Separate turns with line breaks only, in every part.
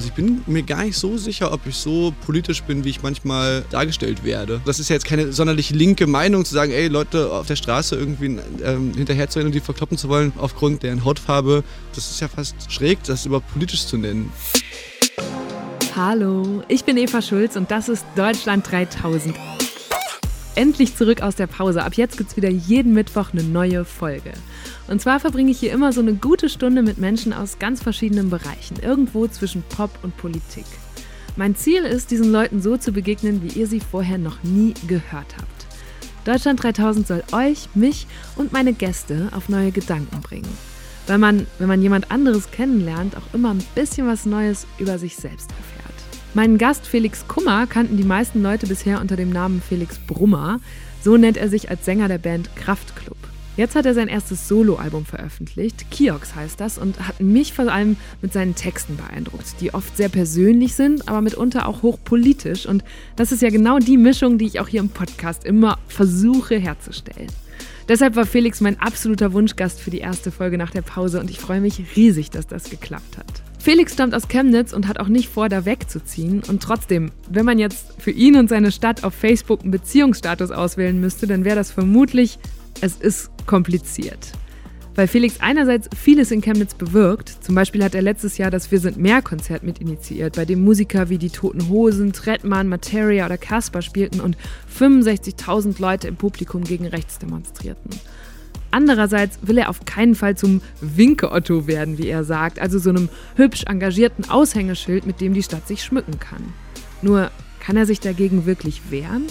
Also ich bin mir gar nicht so sicher, ob ich so politisch bin, wie ich manchmal dargestellt werde. Das ist ja jetzt keine sonderlich linke Meinung zu sagen, ey, Leute auf der Straße irgendwie ähm, hinterherzurennen und die verkloppen zu wollen aufgrund deren Hautfarbe. Das ist ja fast schräg, das überhaupt politisch zu nennen.
Hallo, ich bin Eva Schulz und das ist Deutschland 3000. Endlich zurück aus der Pause. Ab jetzt gibt es wieder jeden Mittwoch eine neue Folge. Und zwar verbringe ich hier immer so eine gute Stunde mit Menschen aus ganz verschiedenen Bereichen, irgendwo zwischen Pop und Politik. Mein Ziel ist, diesen Leuten so zu begegnen, wie ihr sie vorher noch nie gehört habt. Deutschland 3000 soll euch, mich und meine Gäste auf neue Gedanken bringen. Weil man, wenn man jemand anderes kennenlernt, auch immer ein bisschen was Neues über sich selbst erfährt. Meinen Gast Felix Kummer kannten die meisten Leute bisher unter dem Namen Felix Brummer. So nennt er sich als Sänger der Band Kraftklub. Jetzt hat er sein erstes Soloalbum veröffentlicht, Kiox heißt das, und hat mich vor allem mit seinen Texten beeindruckt, die oft sehr persönlich sind, aber mitunter auch hochpolitisch. Und das ist ja genau die Mischung, die ich auch hier im Podcast immer versuche herzustellen. Deshalb war Felix mein absoluter Wunschgast für die erste Folge nach der Pause und ich freue mich riesig, dass das geklappt hat. Felix stammt aus Chemnitz und hat auch nicht vor, da wegzuziehen. Und trotzdem, wenn man jetzt für ihn und seine Stadt auf Facebook einen Beziehungsstatus auswählen müsste, dann wäre das vermutlich es ist kompliziert. Weil Felix einerseits vieles in Chemnitz bewirkt, zum Beispiel hat er letztes Jahr das Wir sind mehr Konzert mit initiiert, bei dem Musiker wie die Toten Hosen, Trettmann, Materia oder Casper spielten und 65.000 Leute im Publikum gegen rechts demonstrierten. Andererseits will er auf keinen Fall zum Winke-Otto werden, wie er sagt, also so einem hübsch engagierten Aushängeschild, mit dem die Stadt sich schmücken kann. Nur kann er sich dagegen wirklich wehren?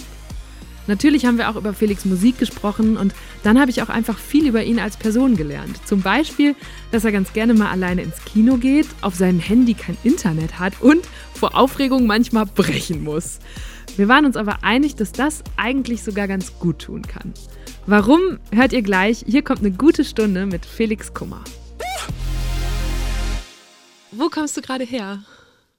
Natürlich haben wir auch über Felix Musik gesprochen und dann habe ich auch einfach viel über ihn als Person gelernt. Zum Beispiel, dass er ganz gerne mal alleine ins Kino geht, auf seinem Handy kein Internet hat und vor Aufregung manchmal brechen muss. Wir waren uns aber einig, dass das eigentlich sogar ganz gut tun kann. Warum, hört ihr gleich. Hier kommt eine gute Stunde mit Felix Kummer. Wo kommst du gerade her?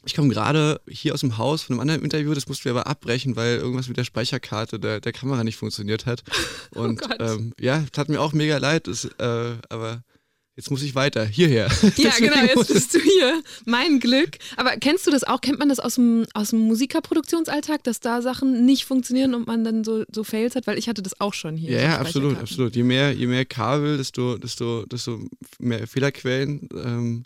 Ich komme gerade hier aus dem Haus von einem anderen Interview, das mussten wir aber abbrechen, weil irgendwas mit der Speicherkarte der, der Kamera nicht funktioniert hat. Oh Und oh ähm, ja, tat mir auch mega leid, das, äh, aber jetzt muss ich weiter, hierher.
Ja, genau, jetzt bist du hier. Mein Glück. Aber kennst du das auch? Kennt man das aus dem, aus dem Musikerproduktionsalltag, dass da Sachen nicht funktionieren und man dann so, so Fails hat? Weil ich hatte das auch schon hier.
Ja, ja absolut, absolut. Je mehr, je mehr Kabel, desto, desto, desto mehr Fehlerquellen. Ähm,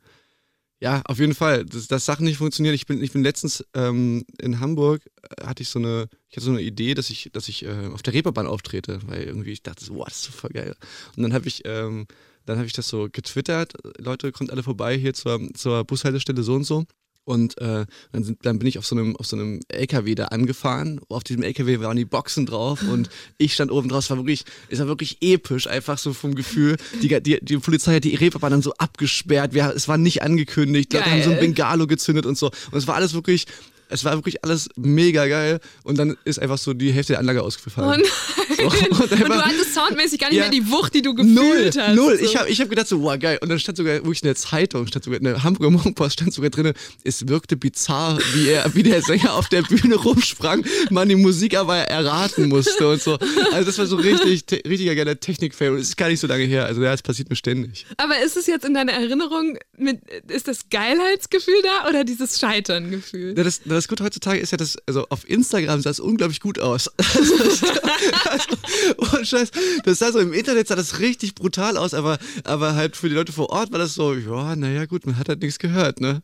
ja, auf jeden Fall. Dass, dass Sachen nicht funktionieren. Ich bin, ich bin letztens ähm, in Hamburg, äh, hatte ich so eine, ich hatte so eine Idee, dass ich, dass ich äh, auf der Reeperbahn auftrete, weil irgendwie ich dachte, so, wow, das ist super geil. Und dann habe ich, ähm, dann habe ich das so getwittert. Leute, kommt alle vorbei hier zur, zur Bushaltestelle so und so. Und äh, dann, sind, dann bin ich auf so, einem, auf so einem LKW da angefahren. Auf diesem LKW waren die Boxen drauf und ich stand oben drauf. Es war wirklich, es war wirklich episch, einfach so vom Gefühl. Die, die, die Polizei hat die Reeperbahn dann so abgesperrt. Wir, es war nicht angekündigt. Leute haben so ein Bengalo gezündet und so. Und es war alles wirklich es war wirklich alles mega geil und dann ist einfach so die Hälfte der Anlage ausgefallen.
Oh so, und, und, du hattest soundmäßig gar nicht ja, mehr die Wucht, die du gefühlt
null,
hast.
Null, ich habe ich hab gedacht so, wow, geil. Und dann stand sogar wirklich in der Zeitung, stand sogar in der Hamburger Morgenpost stand sogar drin, es wirkte bizarr, wie er, wie der Sänger auf der Bühne rumsprang, man die Musik aber erraten musste und so. Also das war so richtig, te richtiger geiler Technik-Fail und es ist gar nicht so lange her. Also ja, es passiert mir ständig.
Aber ist es jetzt in deiner Erinnerung, mit, ist das Geilheitsgefühl da oder dieses Scheiterngefühl?
Ja, das, das Gute heutzutage ist ja, dass, also auf Instagram sah es unglaublich gut aus. oh, Scheiß, das sah so im Internet sah das richtig brutal aus, aber, aber halt für die Leute vor Ort war das so, ja, naja, gut, man hat halt nichts gehört, ne?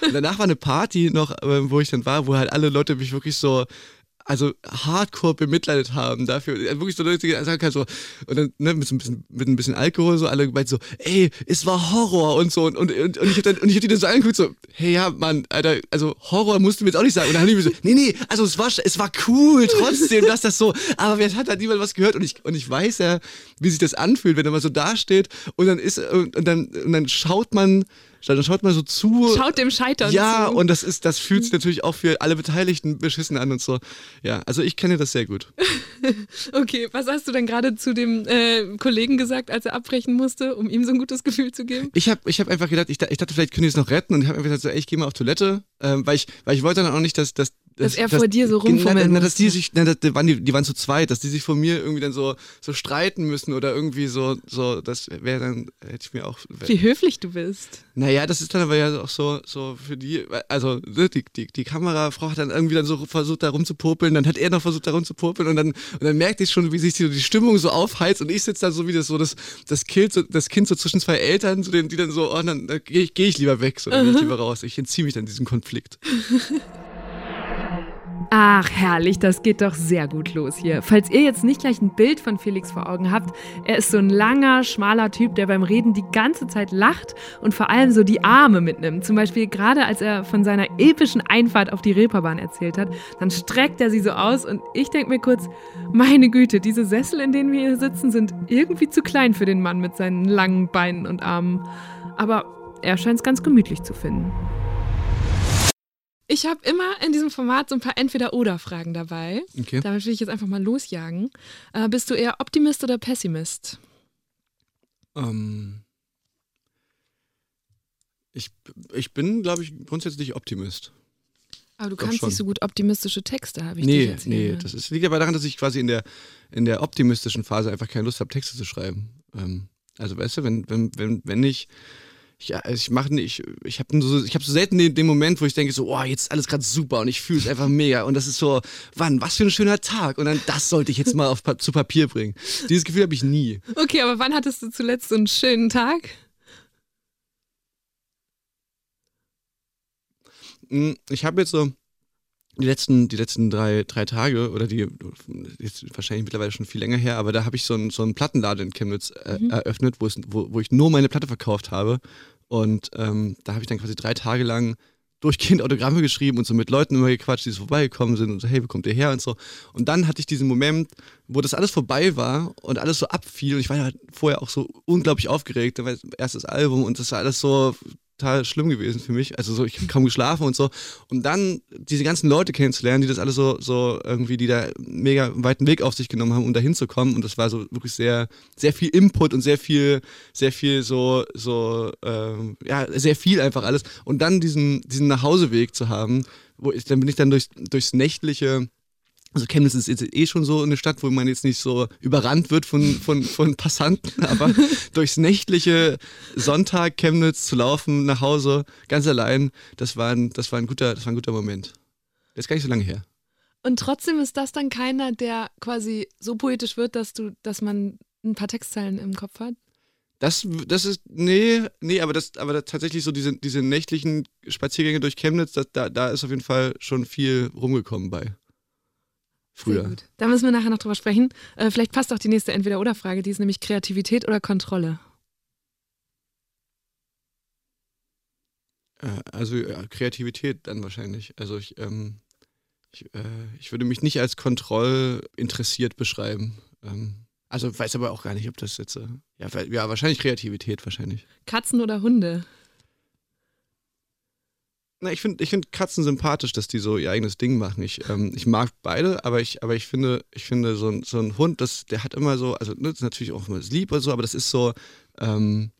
Und danach war eine Party noch, äh, wo ich dann war, wo halt alle Leute mich wirklich so also hardcore bemitleidet haben dafür. Wirklich so Leute sagen kann so, und dann ne, mit, so ein bisschen, mit ein bisschen Alkohol so, alle gemeint so, ey, es war Horror und so. Und, und, und, und ich hab dann, und ich hab die dann so angeguckt, so, hey ja, Mann, Alter, also Horror musst du mir jetzt auch nicht sagen. Und dann haben die mir so, nee, nee, also es war, es war cool trotzdem, dass das so, aber wer hat da niemand was gehört? Und ich, und ich weiß ja, wie sich das anfühlt, wenn mal so dasteht und dann ist, und, und dann, und dann schaut man, dann schaut man so zu.
Schaut dem Scheitern
ja, zu. Ja, und das ist, das fühlt sich natürlich auch für alle Beteiligten beschissen an und so. Ja, also ich kenne das sehr gut.
okay, was hast du denn gerade zu dem äh, Kollegen gesagt, als er abbrechen musste, um ihm so ein gutes Gefühl zu geben?
Ich habe ich hab einfach gedacht, ich, ich dachte, vielleicht können die es noch retten und ich habe einfach gesagt, so, ey, ich gehe mal auf Toilette, ähm, weil, ich, weil ich wollte dann auch nicht, dass, dass
dass, dass er vor dir so rumfummeln
na, dass die sich, na, die, waren die, die waren zu zweit, dass die sich vor mir irgendwie dann so, so streiten müssen oder irgendwie so, so das wäre dann, hätte ich mir auch.
Wie höflich du bist.
Naja, das ist dann aber ja auch so, so für die, also ne, die, die, die Kamerafrau hat dann irgendwie dann so versucht, da rumzupopeln, dann hat er noch versucht, da rumzupopeln und dann, und dann merkte ich schon, wie sich die, die Stimmung so aufheizt und ich sitze da so wie das so, das, das, Kind, so, das Kind so zwischen zwei Eltern, so den, die dann so, oh, dann, dann gehe ich, geh ich lieber weg, so, dann gehe ich lieber raus. Ich entziehe mich dann diesem Konflikt.
Ach, herrlich, das geht doch sehr gut los hier. Falls ihr jetzt nicht gleich ein Bild von Felix vor Augen habt, er ist so ein langer, schmaler Typ, der beim Reden die ganze Zeit lacht und vor allem so die Arme mitnimmt. Zum Beispiel gerade als er von seiner epischen Einfahrt auf die Reeperbahn erzählt hat, dann streckt er sie so aus und ich denke mir kurz, meine Güte, diese Sessel, in denen wir hier sitzen, sind irgendwie zu klein für den Mann mit seinen langen Beinen und Armen. Aber er scheint es ganz gemütlich zu finden. Ich habe immer in diesem Format so ein paar Entweder-Oder-Fragen dabei. Okay. Damit will ich jetzt einfach mal losjagen. Äh, bist du eher Optimist oder Pessimist?
Ähm, ich, ich bin, glaube ich, grundsätzlich Optimist.
Aber du Doch kannst schon. nicht so gut optimistische Texte, habe ich Nee,
jetzt nee, das ist, liegt aber daran, dass ich quasi in der, in der optimistischen Phase einfach keine Lust habe, Texte zu schreiben. Ähm, also weißt du, wenn, wenn, wenn, wenn ich ja, also ich mache nicht, ich habe so, ich habe so selten den, den, Moment, wo ich denke so, oh, jetzt ist alles gerade super und ich fühle es einfach mega und das ist so, wann, was für ein schöner Tag und dann das sollte ich jetzt mal auf, zu Papier bringen. Dieses Gefühl habe ich nie.
Okay, aber wann hattest du zuletzt so einen schönen Tag?
Hm, ich habe jetzt so die letzten, die letzten drei, drei Tage oder die, jetzt wahrscheinlich mittlerweile schon viel länger her, aber da habe ich so einen, so einen Plattenladen in Chemnitz äh, mhm. eröffnet, wo, es, wo, wo ich nur meine Platte verkauft habe. Und ähm, da habe ich dann quasi drei Tage lang durchgehend Autogramme geschrieben und so mit Leuten immer gequatscht, die so vorbeigekommen sind und so, hey, wo kommt ihr her und so. Und dann hatte ich diesen Moment, wo das alles vorbei war und alles so abfiel und ich war halt vorher auch so unglaublich aufgeregt, da war das erstes Album und das war alles so total schlimm gewesen für mich. Also so, ich habe kaum geschlafen und so. Und dann diese ganzen Leute kennenzulernen, die das alle so, so irgendwie, die da mega weiten Weg auf sich genommen haben, um da hinzukommen. Und das war so wirklich sehr, sehr viel Input und sehr viel, sehr viel so, so, ähm, ja, sehr viel einfach alles. Und dann diesen, diesen Nachhauseweg zu haben, wo ich, dann bin ich dann durch, durchs nächtliche also Chemnitz ist jetzt eh schon so eine Stadt, wo man jetzt nicht so überrannt wird von, von, von Passanten, aber durchs nächtliche Sonntag Chemnitz zu laufen nach Hause, ganz allein, das war ein, das war ein, guter, das war ein guter Moment. Das ist gar nicht so lange her.
Und trotzdem ist das dann keiner, der quasi so poetisch wird, dass du, dass man ein paar Textzeilen im Kopf hat?
Das, das ist, nee, nee, aber das, aber das tatsächlich so diese, diese nächtlichen Spaziergänge durch Chemnitz, das, da, da ist auf jeden Fall schon viel rumgekommen bei früher. Sehr gut.
Da müssen wir nachher noch drüber sprechen. Äh, vielleicht passt auch die nächste Entweder-Oder-Frage, die ist nämlich Kreativität oder Kontrolle.
Äh, also ja, Kreativität dann wahrscheinlich. Also ich, ähm, ich, äh, ich, würde mich nicht als kontrollinteressiert beschreiben. Ähm, also weiß aber auch gar nicht, ob das jetzt. Äh, ja, ja, wahrscheinlich Kreativität, wahrscheinlich.
Katzen oder Hunde?
Na, ich finde ich find Katzen sympathisch, dass die so ihr eigenes Ding machen. Ich, ähm, ich mag beide, aber ich, aber ich finde, ich finde so, ein, so ein Hund, das, der hat immer so, also ne, das natürlich auch immer lieb oder so, aber das ist so, ähm,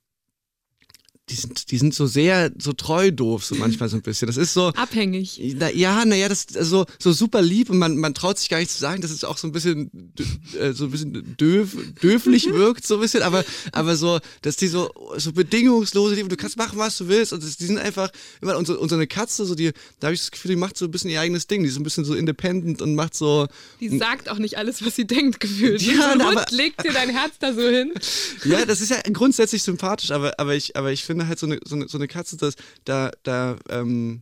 die sind, die sind so sehr, so treu doof, so manchmal so ein bisschen. Das ist so.
Abhängig.
Na, ja, naja, das ist so, so super lieb und man, man traut sich gar nicht zu sagen, dass es auch so ein bisschen, äh, so ein bisschen döf, döflich wirkt, so ein bisschen, aber, aber so, dass die so, so bedingungslose Liebe, du kannst machen, was du willst und das, die sind einfach, immer, und und so eine Katze, so die, da habe ich das Gefühl, die macht so ein bisschen ihr eigenes Ding, die ist ein bisschen so independent und macht so.
Die sagt auch nicht alles, was sie denkt, gefühlt. Ja, Hund legt dir dein Herz da so hin.
Ja, das ist ja grundsätzlich sympathisch, aber, aber ich, aber ich finde, finde halt so eine, so eine, so eine Katze, dass da, da, ähm,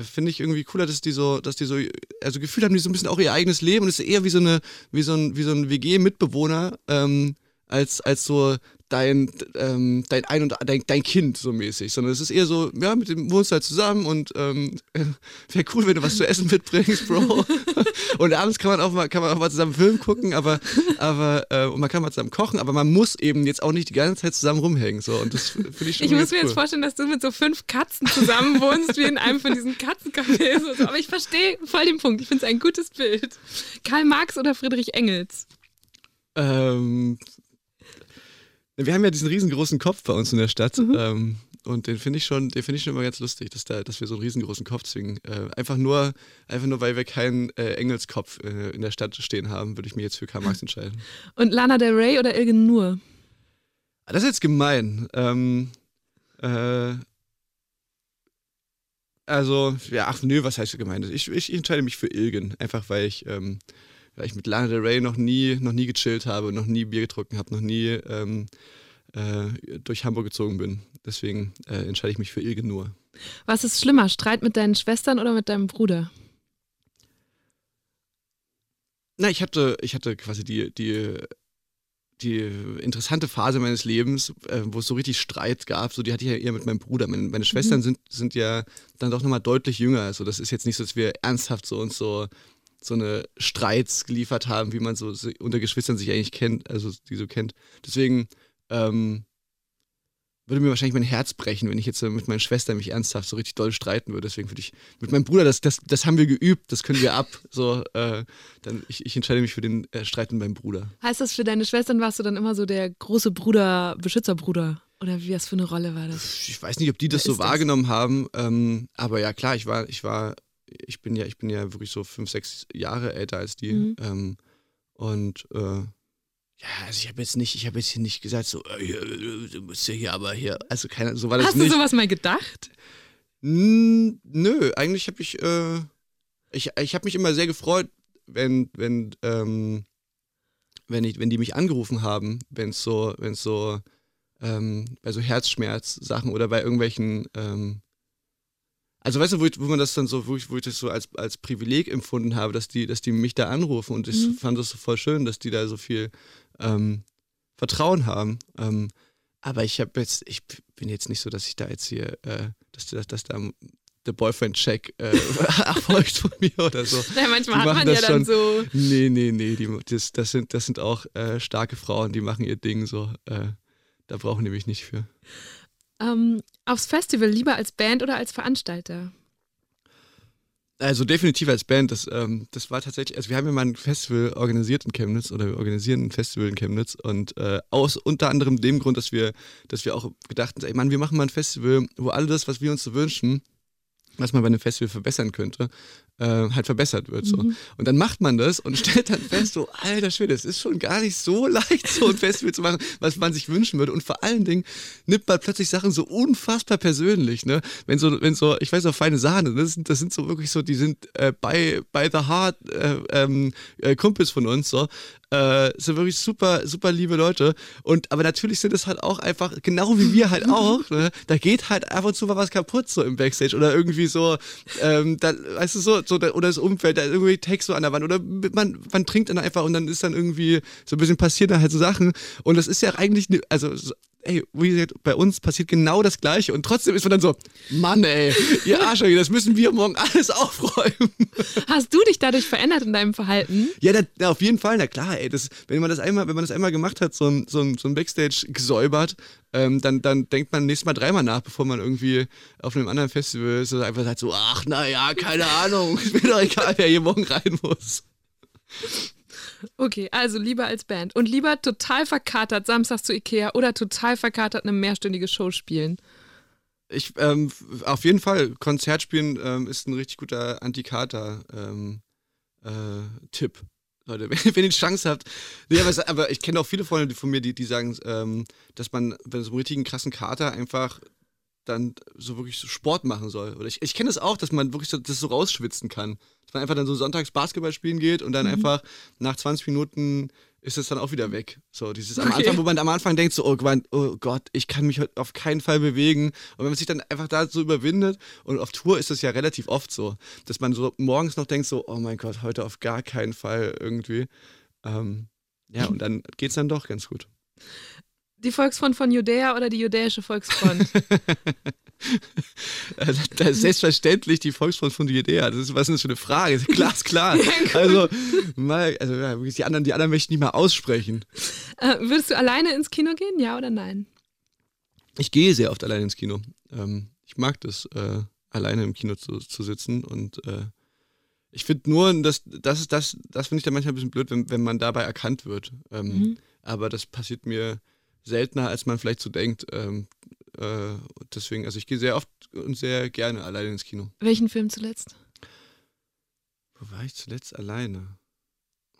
finde ich irgendwie cooler, dass die so, dass die so, also Gefühl haben die so ein bisschen auch ihr eigenes Leben und es ist eher wie so eine, wie so ein, wie so ein WG-Mitbewohner, ähm, als, als so dein, ähm, dein Ein- und dein, dein Kind so mäßig, sondern es ist eher so, ja, mit dem wohnst du halt zusammen und ähm, wäre cool, wenn du was zu essen mitbringst, Bro. und abends kann man auch mal, kann man auch mal zusammen Film gucken, aber, aber äh, und man kann mal zusammen kochen, aber man muss eben jetzt auch nicht die ganze Zeit zusammen rumhängen. So. Und das finde ich schon
Ich muss mir cool. jetzt vorstellen, dass du mit so fünf Katzen zusammen wohnst, wie in einem von diesen Katzencafés. So. Aber ich verstehe voll den Punkt. Ich finde es ein gutes Bild. Karl Marx oder Friedrich Engels?
Ähm, wir haben ja diesen riesengroßen Kopf bei uns in der Stadt. Mhm. Ähm, und den finde ich schon, den finde ich schon immer ganz lustig, dass, da, dass wir so einen riesengroßen Kopf zwingen. Äh, einfach nur, einfach nur, weil wir keinen äh, Engelskopf äh, in der Stadt stehen haben, würde ich mir jetzt für Karl Marx entscheiden.
Und Lana Del Rey oder Ilgen Nur?
Das ist jetzt gemein. Ähm, äh, also, ja, ach nö, was heißt gemein? Ich, ich entscheide mich für Ilgen, einfach weil ich, ähm, weil ich mit Lana Del Rey noch nie, noch nie gechillt habe, noch nie Bier getrunken habe, noch nie ähm, äh, durch Hamburg gezogen bin. Deswegen äh, entscheide ich mich für Ilge nur.
Was ist schlimmer, Streit mit deinen Schwestern oder mit deinem Bruder?
Na, ich hatte, ich hatte quasi die, die, die interessante Phase meines Lebens, äh, wo es so richtig Streit gab. So, die hatte ich ja eher mit meinem Bruder. Meine, meine Schwestern mhm. sind, sind ja dann doch nochmal deutlich jünger. Also, das ist jetzt nicht so, dass wir ernsthaft so uns so so eine Streits geliefert haben, wie man so unter Geschwistern sich eigentlich kennt, also die so kennt. Deswegen ähm, würde mir wahrscheinlich mein Herz brechen, wenn ich jetzt mit meiner Schwester mich ernsthaft so richtig doll streiten würde. Deswegen würde ich mit meinem Bruder, das, das, das haben wir geübt, das können wir ab. So, äh, dann ich, ich entscheide mich für den äh, Streit mit meinem Bruder.
Heißt das, für deine Schwestern warst du dann immer so der große Bruder, Beschützerbruder? Oder wie was für eine Rolle war das?
Ich weiß nicht, ob die das Wer so wahrgenommen das? haben, ähm, aber ja klar, ich war, ich war, ich bin ja, ich bin ja wirklich so fünf, sechs Jahre älter als die. Mhm. Ähm, und äh, ja, also ich habe jetzt nicht, ich habe jetzt hier nicht gesagt, so, äh, du musst ja hier aber hier, also keine, so war das
Hast
nicht.
Hast du sowas mal gedacht?
N nö, eigentlich habe ich, äh, ich, ich habe mich immer sehr gefreut, wenn, wenn, ähm, wenn, ich, wenn die mich angerufen haben, wenn es so, wenn es so, ähm, bei so Herzschmerz-Sachen oder bei irgendwelchen, ähm, also weißt du, wo, ich, wo man das dann so, wo ich, wo ich das so als, als Privileg empfunden habe, dass die, dass die mich da anrufen und ich mhm. fand das so voll schön, dass die da so viel ähm, Vertrauen haben. Ähm, aber ich habe jetzt, ich bin jetzt nicht so, dass ich da jetzt hier, äh, dass, dass, dass da der Boyfriend-Check äh, erfolgt von mir oder so.
Ja, manchmal hat man ja dann so.
Nee, nee, nee, die, das, das, sind, das sind auch äh, starke Frauen, die machen ihr Ding so. Äh, da brauchen die mich nicht für.
Ähm, aufs Festival lieber als Band oder als Veranstalter?
Also definitiv als Band. Das, ähm, das war tatsächlich, also wir haben ja mal ein Festival organisiert in Chemnitz oder wir organisieren ein Festival in Chemnitz und äh, aus unter anderem dem Grund, dass wir, dass wir auch gedacht haben, ey Mann, wir machen mal ein Festival, wo all das, was wir uns so wünschen, was man bei einem Festival verbessern könnte, äh, halt verbessert wird. So. Mhm. Und dann macht man das und stellt dann fest, so, alter Schwede, es ist schon gar nicht so leicht, so ein Festival zu machen, was man sich wünschen würde. Und vor allen Dingen nimmt man plötzlich Sachen so unfassbar persönlich, ne? Wenn so, wenn so, ich weiß auch, feine Sahne, das sind, das sind so wirklich so, die sind äh, bei, bei The Heart äh, ähm, äh, Kumpels von uns, so. Äh, sind wirklich super, super liebe Leute. Und aber natürlich sind es halt auch einfach, genau wie wir halt auch, ne? da geht halt ab und zu mal was kaputt so im Backstage oder irgendwie so, ähm, da, weißt du, so, so oder das Umfeld, da ist irgendwie Text so an der Wand oder man, man trinkt dann einfach und dann ist dann irgendwie so ein bisschen passiert da halt so Sachen. Und das ist ja eigentlich, also ey, wie gesagt, bei uns passiert genau das Gleiche und trotzdem ist man dann so, Mann, ey, ihr Arschlöcher, das müssen wir morgen alles aufräumen.
Hast du dich dadurch verändert in deinem Verhalten?
Ja, da, auf jeden Fall, na klar, ey, das, wenn man das einmal, wenn man das einmal gemacht hat, so ein, so ein, so ein Backstage gesäubert, ähm, dann, dann denkt man nächstes Mal dreimal nach, bevor man irgendwie auf einem anderen Festival ist, einfach sagt so, ach, naja, keine Ahnung, ist mir doch egal, wer hier morgen rein muss.
Okay, also lieber als Band. Und lieber total verkatert samstags zu Ikea oder total verkatert eine mehrstündige Show spielen?
Ich, ähm, auf jeden Fall, Konzert spielen ähm, ist ein richtig guter Antikater-Tipp. Ähm, äh, Leute, wenn, wenn ihr die Chance habt. Nee, aber, aber ich kenne auch viele Freunde von mir, die, die sagen, ähm, dass man, wenn es einen richtigen krassen Kater einfach dann so wirklich so Sport machen soll. Oder ich, ich kenne das auch, dass man wirklich so, das so rausschwitzen kann. Dass man einfach dann so sonntags Basketball spielen geht und dann mhm. einfach nach 20 Minuten ist es dann auch wieder weg. So dieses am Anfang, wo man am Anfang denkt so, oh, oh Gott, ich kann mich heute auf keinen Fall bewegen. Und wenn man sich dann einfach da so überwindet und auf Tour ist es ja relativ oft so, dass man so morgens noch denkt so, oh mein Gott, heute auf gar keinen Fall irgendwie. Ähm, ja, und dann geht es dann doch ganz gut.
Die Volksfront von Judäa oder die judäische Volksfront?
das ist selbstverständlich die Volksfront von Judäa. Das ist, was ist das für eine Frage? Glasklar. also, mal, also ja, die, anderen, die anderen möchten nicht mal aussprechen.
Äh, würdest du alleine ins Kino gehen, ja oder nein?
Ich gehe sehr oft alleine ins Kino. Ähm, ich mag das, äh, alleine im Kino zu, zu sitzen und äh, ich finde nur, dass, das, das, das finde ich dann manchmal ein bisschen blöd, wenn, wenn man dabei erkannt wird. Ähm, mhm. Aber das passiert mir seltener, als man vielleicht so denkt. Ähm, äh, deswegen, also ich gehe sehr oft und sehr gerne alleine ins Kino.
Welchen Film zuletzt?
Wo war ich zuletzt alleine?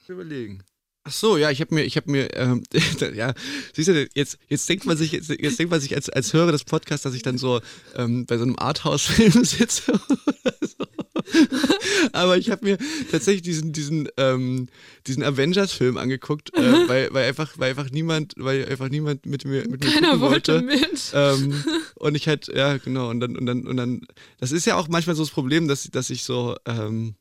Überlegen. Ach so, ja, ich habe mir, ich habe mir, ähm, ja, siehst du, jetzt, jetzt denkt man sich, jetzt, jetzt denkt man sich als, als Hörer des Podcasts, dass ich dann so ähm, bei so einem Arthouse-Film sitze oder so. Aber ich habe mir tatsächlich diesen, diesen, ähm, diesen Avengers-Film angeguckt, äh, weil, weil einfach, weil einfach niemand, weil einfach niemand mit mir, mit
Keiner
mir wollte.
wollte mit.
Ähm, und ich halt, ja, genau, und dann, und dann, und dann, das ist ja auch manchmal so das Problem, dass, dass ich so, ähm,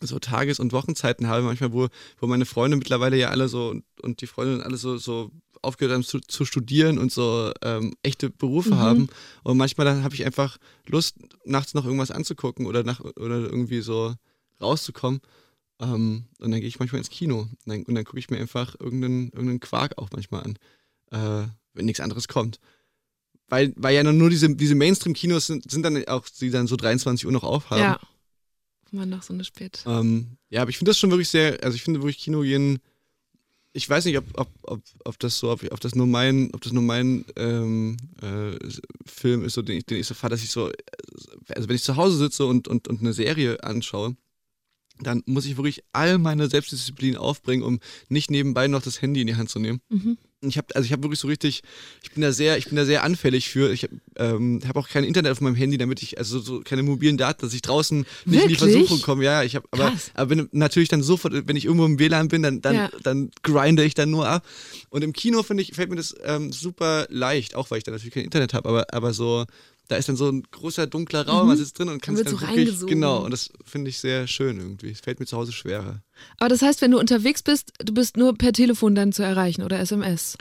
so Tages- und Wochenzeiten habe, manchmal, wo, wo meine Freunde mittlerweile ja alle so und, und die Freundinnen alle so, so aufgehört haben zu, zu studieren und so ähm, echte Berufe
Mhm.
haben. Und manchmal dann habe ich einfach Lust, nachts noch irgendwas anzugucken oder nach oder irgendwie so rauszukommen. Ähm, und dann gehe ich manchmal ins Kino. Und dann, dann gucke ich mir einfach irgendeinen, irgendeinen Quark auch manchmal an, äh, wenn nichts anderes kommt. Weil, weil ja nur diese, diese Mainstream-Kinos sind, sind dann auch, die dann so 23 Uhr noch aufhaben.
Ja. War noch so eine spät.
Ähm, ja, aber ich finde das schon wirklich sehr, also ich finde wirklich Kino gehen, ich weiß nicht, ob, ob, ob, ob das so, ob, ob das nur mein, ob das nur mein ähm, äh, Film ist, so, den, ich, den ich so fahre, dass ich so, also wenn ich zu Hause sitze und, und, und eine Serie anschaue, dann muss ich wirklich all meine Selbstdisziplin aufbringen, um nicht nebenbei noch das Handy in die Hand zu nehmen.
Mhm.
Ich habe also ich habe wirklich so richtig, ich bin da sehr, ich bin da sehr anfällig für. Ich habe ähm, hab auch kein Internet auf meinem Handy, damit ich also so keine mobilen Daten, dass ich draußen nicht in die? Versuchung komme. Ja, ich habe aber, aber wenn, natürlich dann sofort, wenn ich irgendwo im WLAN bin, dann dann,
Ja.
dann grinde ich dann nur ab. Und im Kino finde ich fällt mir das ähm, super leicht, auch weil ich da natürlich kein Internet habe, aber aber so da ist dann so ein großer dunkler Raum,
Mhm.
man sitzt drin und kann
wird
dann
so
wirklich
reingesogen.
genau und das finde ich sehr schön irgendwie. Es fällt mir zu Hause schwerer.
Aber das heißt, wenn du unterwegs bist, du bist nur per Telefon dann zu erreichen oder SMS.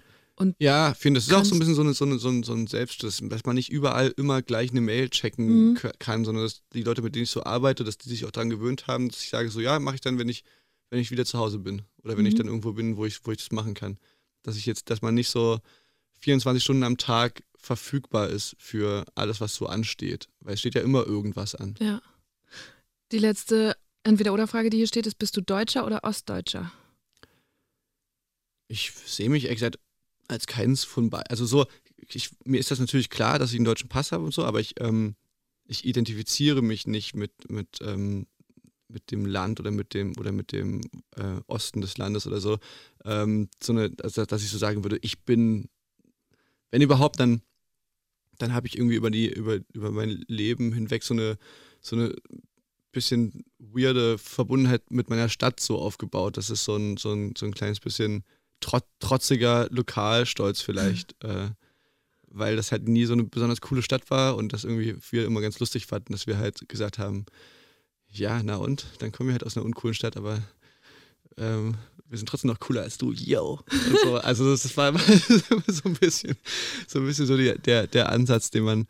Ja, ich finde, das ist auch so ein
Kannst-
bisschen so, eine, so, eine, so, ein, so ein Selbstschutz, dass man nicht überall immer gleich eine Mail checken
Mhm.
kann, sondern dass die Leute, mit denen ich so arbeite, dass die sich auch daran gewöhnt haben, dass ich sage so, ja, mache ich dann, wenn ich, wenn ich wieder zu Hause bin oder wenn ich
Mhm.
dann irgendwo bin, wo ich, wo ich das machen kann. Dass ich jetzt, dass man nicht so 24 Stunden am Tag verfügbar ist für alles, was so ansteht. Weil es steht ja immer irgendwas an.
Ja. Die letzte Entweder-Oder-Frage, die hier steht, ist: Bist du Deutscher oder Ostdeutscher?
Ich sehe mich ehrlich gesagt als keins von beiden. Also so, ich, mir ist das natürlich klar, dass ich einen deutschen Pass habe und so, aber ich, ähm, ich identifiziere mich nicht mit, mit, ähm, mit dem Land oder mit dem oder mit dem äh, Osten des Landes oder so. Ähm, so eine, also, dass ich so sagen würde, ich bin, wenn überhaupt, dann, dann habe ich irgendwie über die, über, über mein Leben hinweg so eine, so eine bisschen weirde Verbundenheit mit meiner Stadt so aufgebaut. Das ist so ein, so ein, so ein kleines bisschen trot, trotziger Lokalstolz vielleicht. äh, weil das halt nie so eine besonders coole Stadt war und das irgendwie wir immer ganz lustig fanden, dass wir halt gesagt haben, ja, na und? Dann kommen wir halt aus einer uncoolen Stadt, aber ähm, wir sind trotzdem noch cooler als du, yo. So. Also das, war so ein bisschen, so ein bisschen so die, der, der Ansatz, den man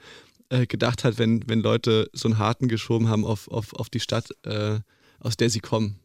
äh, gedacht hat, wenn, wenn Leute so einen harten geschoben haben auf, auf, auf die Stadt, äh, aus der sie kommen.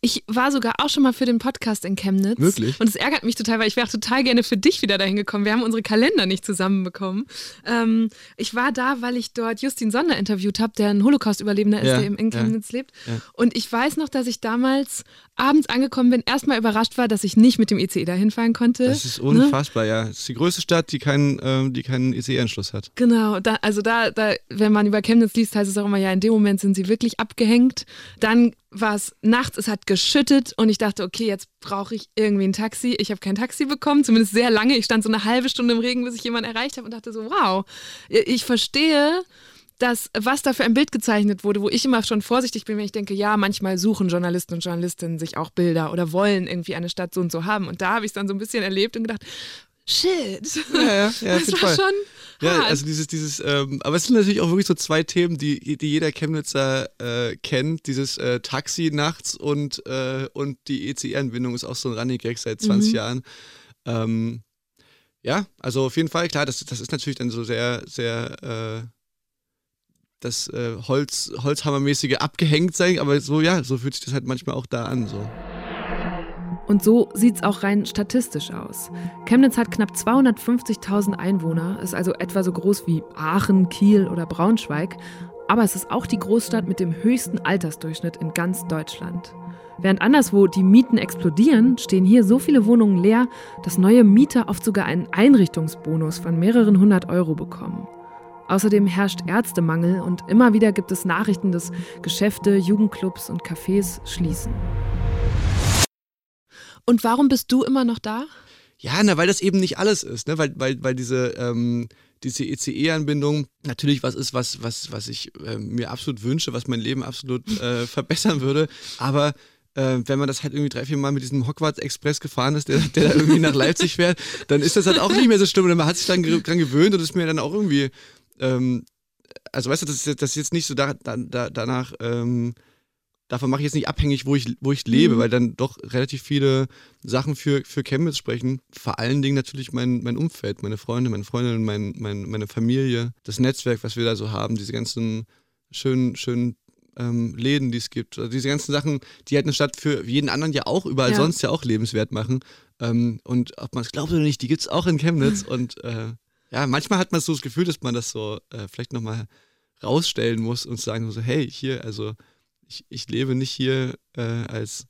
Ich war sogar auch schon mal für den Podcast in Chemnitz.
Wirklich?
Und es ärgert mich total, weil ich wäre auch total gerne für dich wieder dahin gekommen. Wir haben unsere Kalender nicht zusammenbekommen. Ähm, ich war da, weil ich dort Justin Sonder interviewt habe, der ein Holocaust-Überlebender ist,
Ja,
der eben in
ja,
Chemnitz lebt.
ja.
Und ich weiß noch, dass ich damals abends angekommen bin, erstmal überrascht war, dass ich nicht mit dem ICE dahin fahren konnte.
Das ist
Ne?
unfassbar, ja. Es ist die größte Stadt, die keinen, ähm, die keinen ICE-Anschluss hat.
Genau, da, also da, da, wenn man über Chemnitz liest, heißt es auch immer, ja, in dem Moment sind sie wirklich abgehängt. Dann war es nachts, es hat geschüttet und ich dachte, okay, jetzt brauche ich irgendwie ein Taxi. Ich habe kein Taxi bekommen, zumindest sehr lange. Ich stand so eine halbe Stunde im Regen, bis ich jemanden erreicht habe und dachte so, wow, ich verstehe, dass was da für ein Bild gezeichnet wurde, wo ich immer schon vorsichtig bin, wenn ich denke, ja, manchmal suchen Journalisten und Journalistinnen sich auch Bilder oder wollen irgendwie eine Stadt so und so haben. Und da habe ich es dann so ein bisschen erlebt und gedacht, shit,
Ja, ja, ja,
das war
Fall.
schon
Ja, also dieses, dieses, ähm, aber es sind natürlich auch wirklich so zwei Themen, die, die jeder Chemnitzer äh, kennt. Dieses äh, Taxi nachts und, äh, und die ECE-Anbindung ist auch so ein Running Gag seit 20
Mhm.
Jahren. Ähm, ja, also auf jeden Fall, klar, das, das ist natürlich dann so sehr, sehr äh, das äh, Holz, Holzhammermäßige abgehängt sein, aber so, ja, so fühlt sich das halt manchmal auch da an. So.
Und so sieht's auch rein statistisch aus. Chemnitz hat knapp 250.000 Einwohner, ist also etwa so groß wie Aachen, Kiel oder Braunschweig. Aber es ist auch die Großstadt mit dem höchsten Altersdurchschnitt in ganz Deutschland. Während anderswo die Mieten explodieren, stehen hier so viele Wohnungen leer, dass neue Mieter oft sogar einen Einrichtungsbonus von mehreren hundert Euro bekommen. Außerdem herrscht Ärztemangel und immer wieder gibt es Nachrichten, dass Geschäfte, Jugendclubs und Cafés schließen. Und warum bist du immer noch da?
Ja, na, weil das eben nicht alles ist, ne? weil, weil, weil diese, ähm, diese ECE-Anbindung natürlich was ist, was, was, was ich äh, mir absolut wünsche, was mein Leben absolut äh, verbessern würde. Aber äh, wenn man das halt irgendwie drei, vier Mal mit diesem Hogwarts-Express gefahren ist, der, der da irgendwie nach Leipzig fährt, dann ist das halt auch nicht mehr so schlimm. Und man hat sich dann dran gewöhnt und ist mir dann auch irgendwie, ähm, also weißt du, das ist, das ist jetzt nicht so da, da, danach, ähm, davon mache ich jetzt nicht abhängig, wo ich, wo ich lebe, mhm. weil dann doch relativ viele Sachen für, für Chemnitz sprechen. Vor allen Dingen natürlich mein, mein Umfeld, meine Freunde, meine Freundinnen, mein, mein, meine Familie, das Netzwerk, was wir da so haben, diese ganzen schönen, schönen ähm, Läden, die es gibt. Also diese ganzen Sachen, die halt eine Stadt für jeden anderen ja auch überall ja. sonst ja auch lebenswert machen. Ähm, und ob man es glaubt oder nicht, die gibt es auch in Chemnitz. und äh, ja, manchmal hat man so das Gefühl, dass man das so äh, vielleicht nochmal rausstellen muss und sagen so, hey, hier, also ich, ich lebe nicht hier äh, als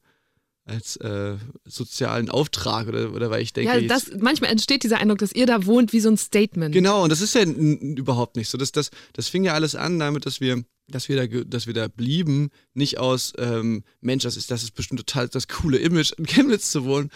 als äh, sozialen Auftrag oder, oder weil ich denke.
Ja, das, manchmal entsteht dieser Eindruck, dass ihr da wohnt wie so ein Statement.
Genau, und das ist ja überhaupt nicht so. Das, das, das fing ja alles an damit, dass wir dass wir da, dass wir da blieben, nicht aus, ähm, Mensch, das ist, das ist bestimmt total das coole Image, in Chemnitz zu wohnen.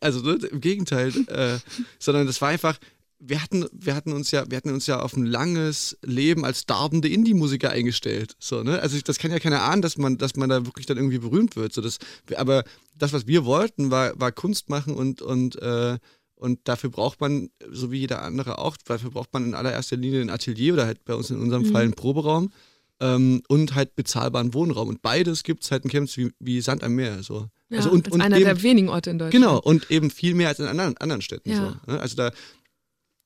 Also ne, im Gegenteil, äh, sondern das war einfach, wir hatten, wir hatten uns ja, wir hatten uns ja auf ein langes Leben als darbende Indie-Musiker eingestellt. So, ne? Also das kann ja keiner ahnen, dass man, dass man da wirklich dann irgendwie berühmt wird. So, das, aber das, was wir wollten, war, war Kunst machen und, und äh, und dafür braucht man, so wie jeder andere auch, dafür braucht man in allererster Linie ein Atelier oder halt bei uns in unserem mhm. Fall einen Proberaum ähm, und halt bezahlbaren Wohnraum. Und beides gibt es halt in Chemnitz wie, wie, Sand am Meer. So.
Ja, also und, und einer eben, der wenigen Orte in Deutschland.
Genau, und eben viel mehr als in anderen, anderen Städten. Ja. So, ne? Also da,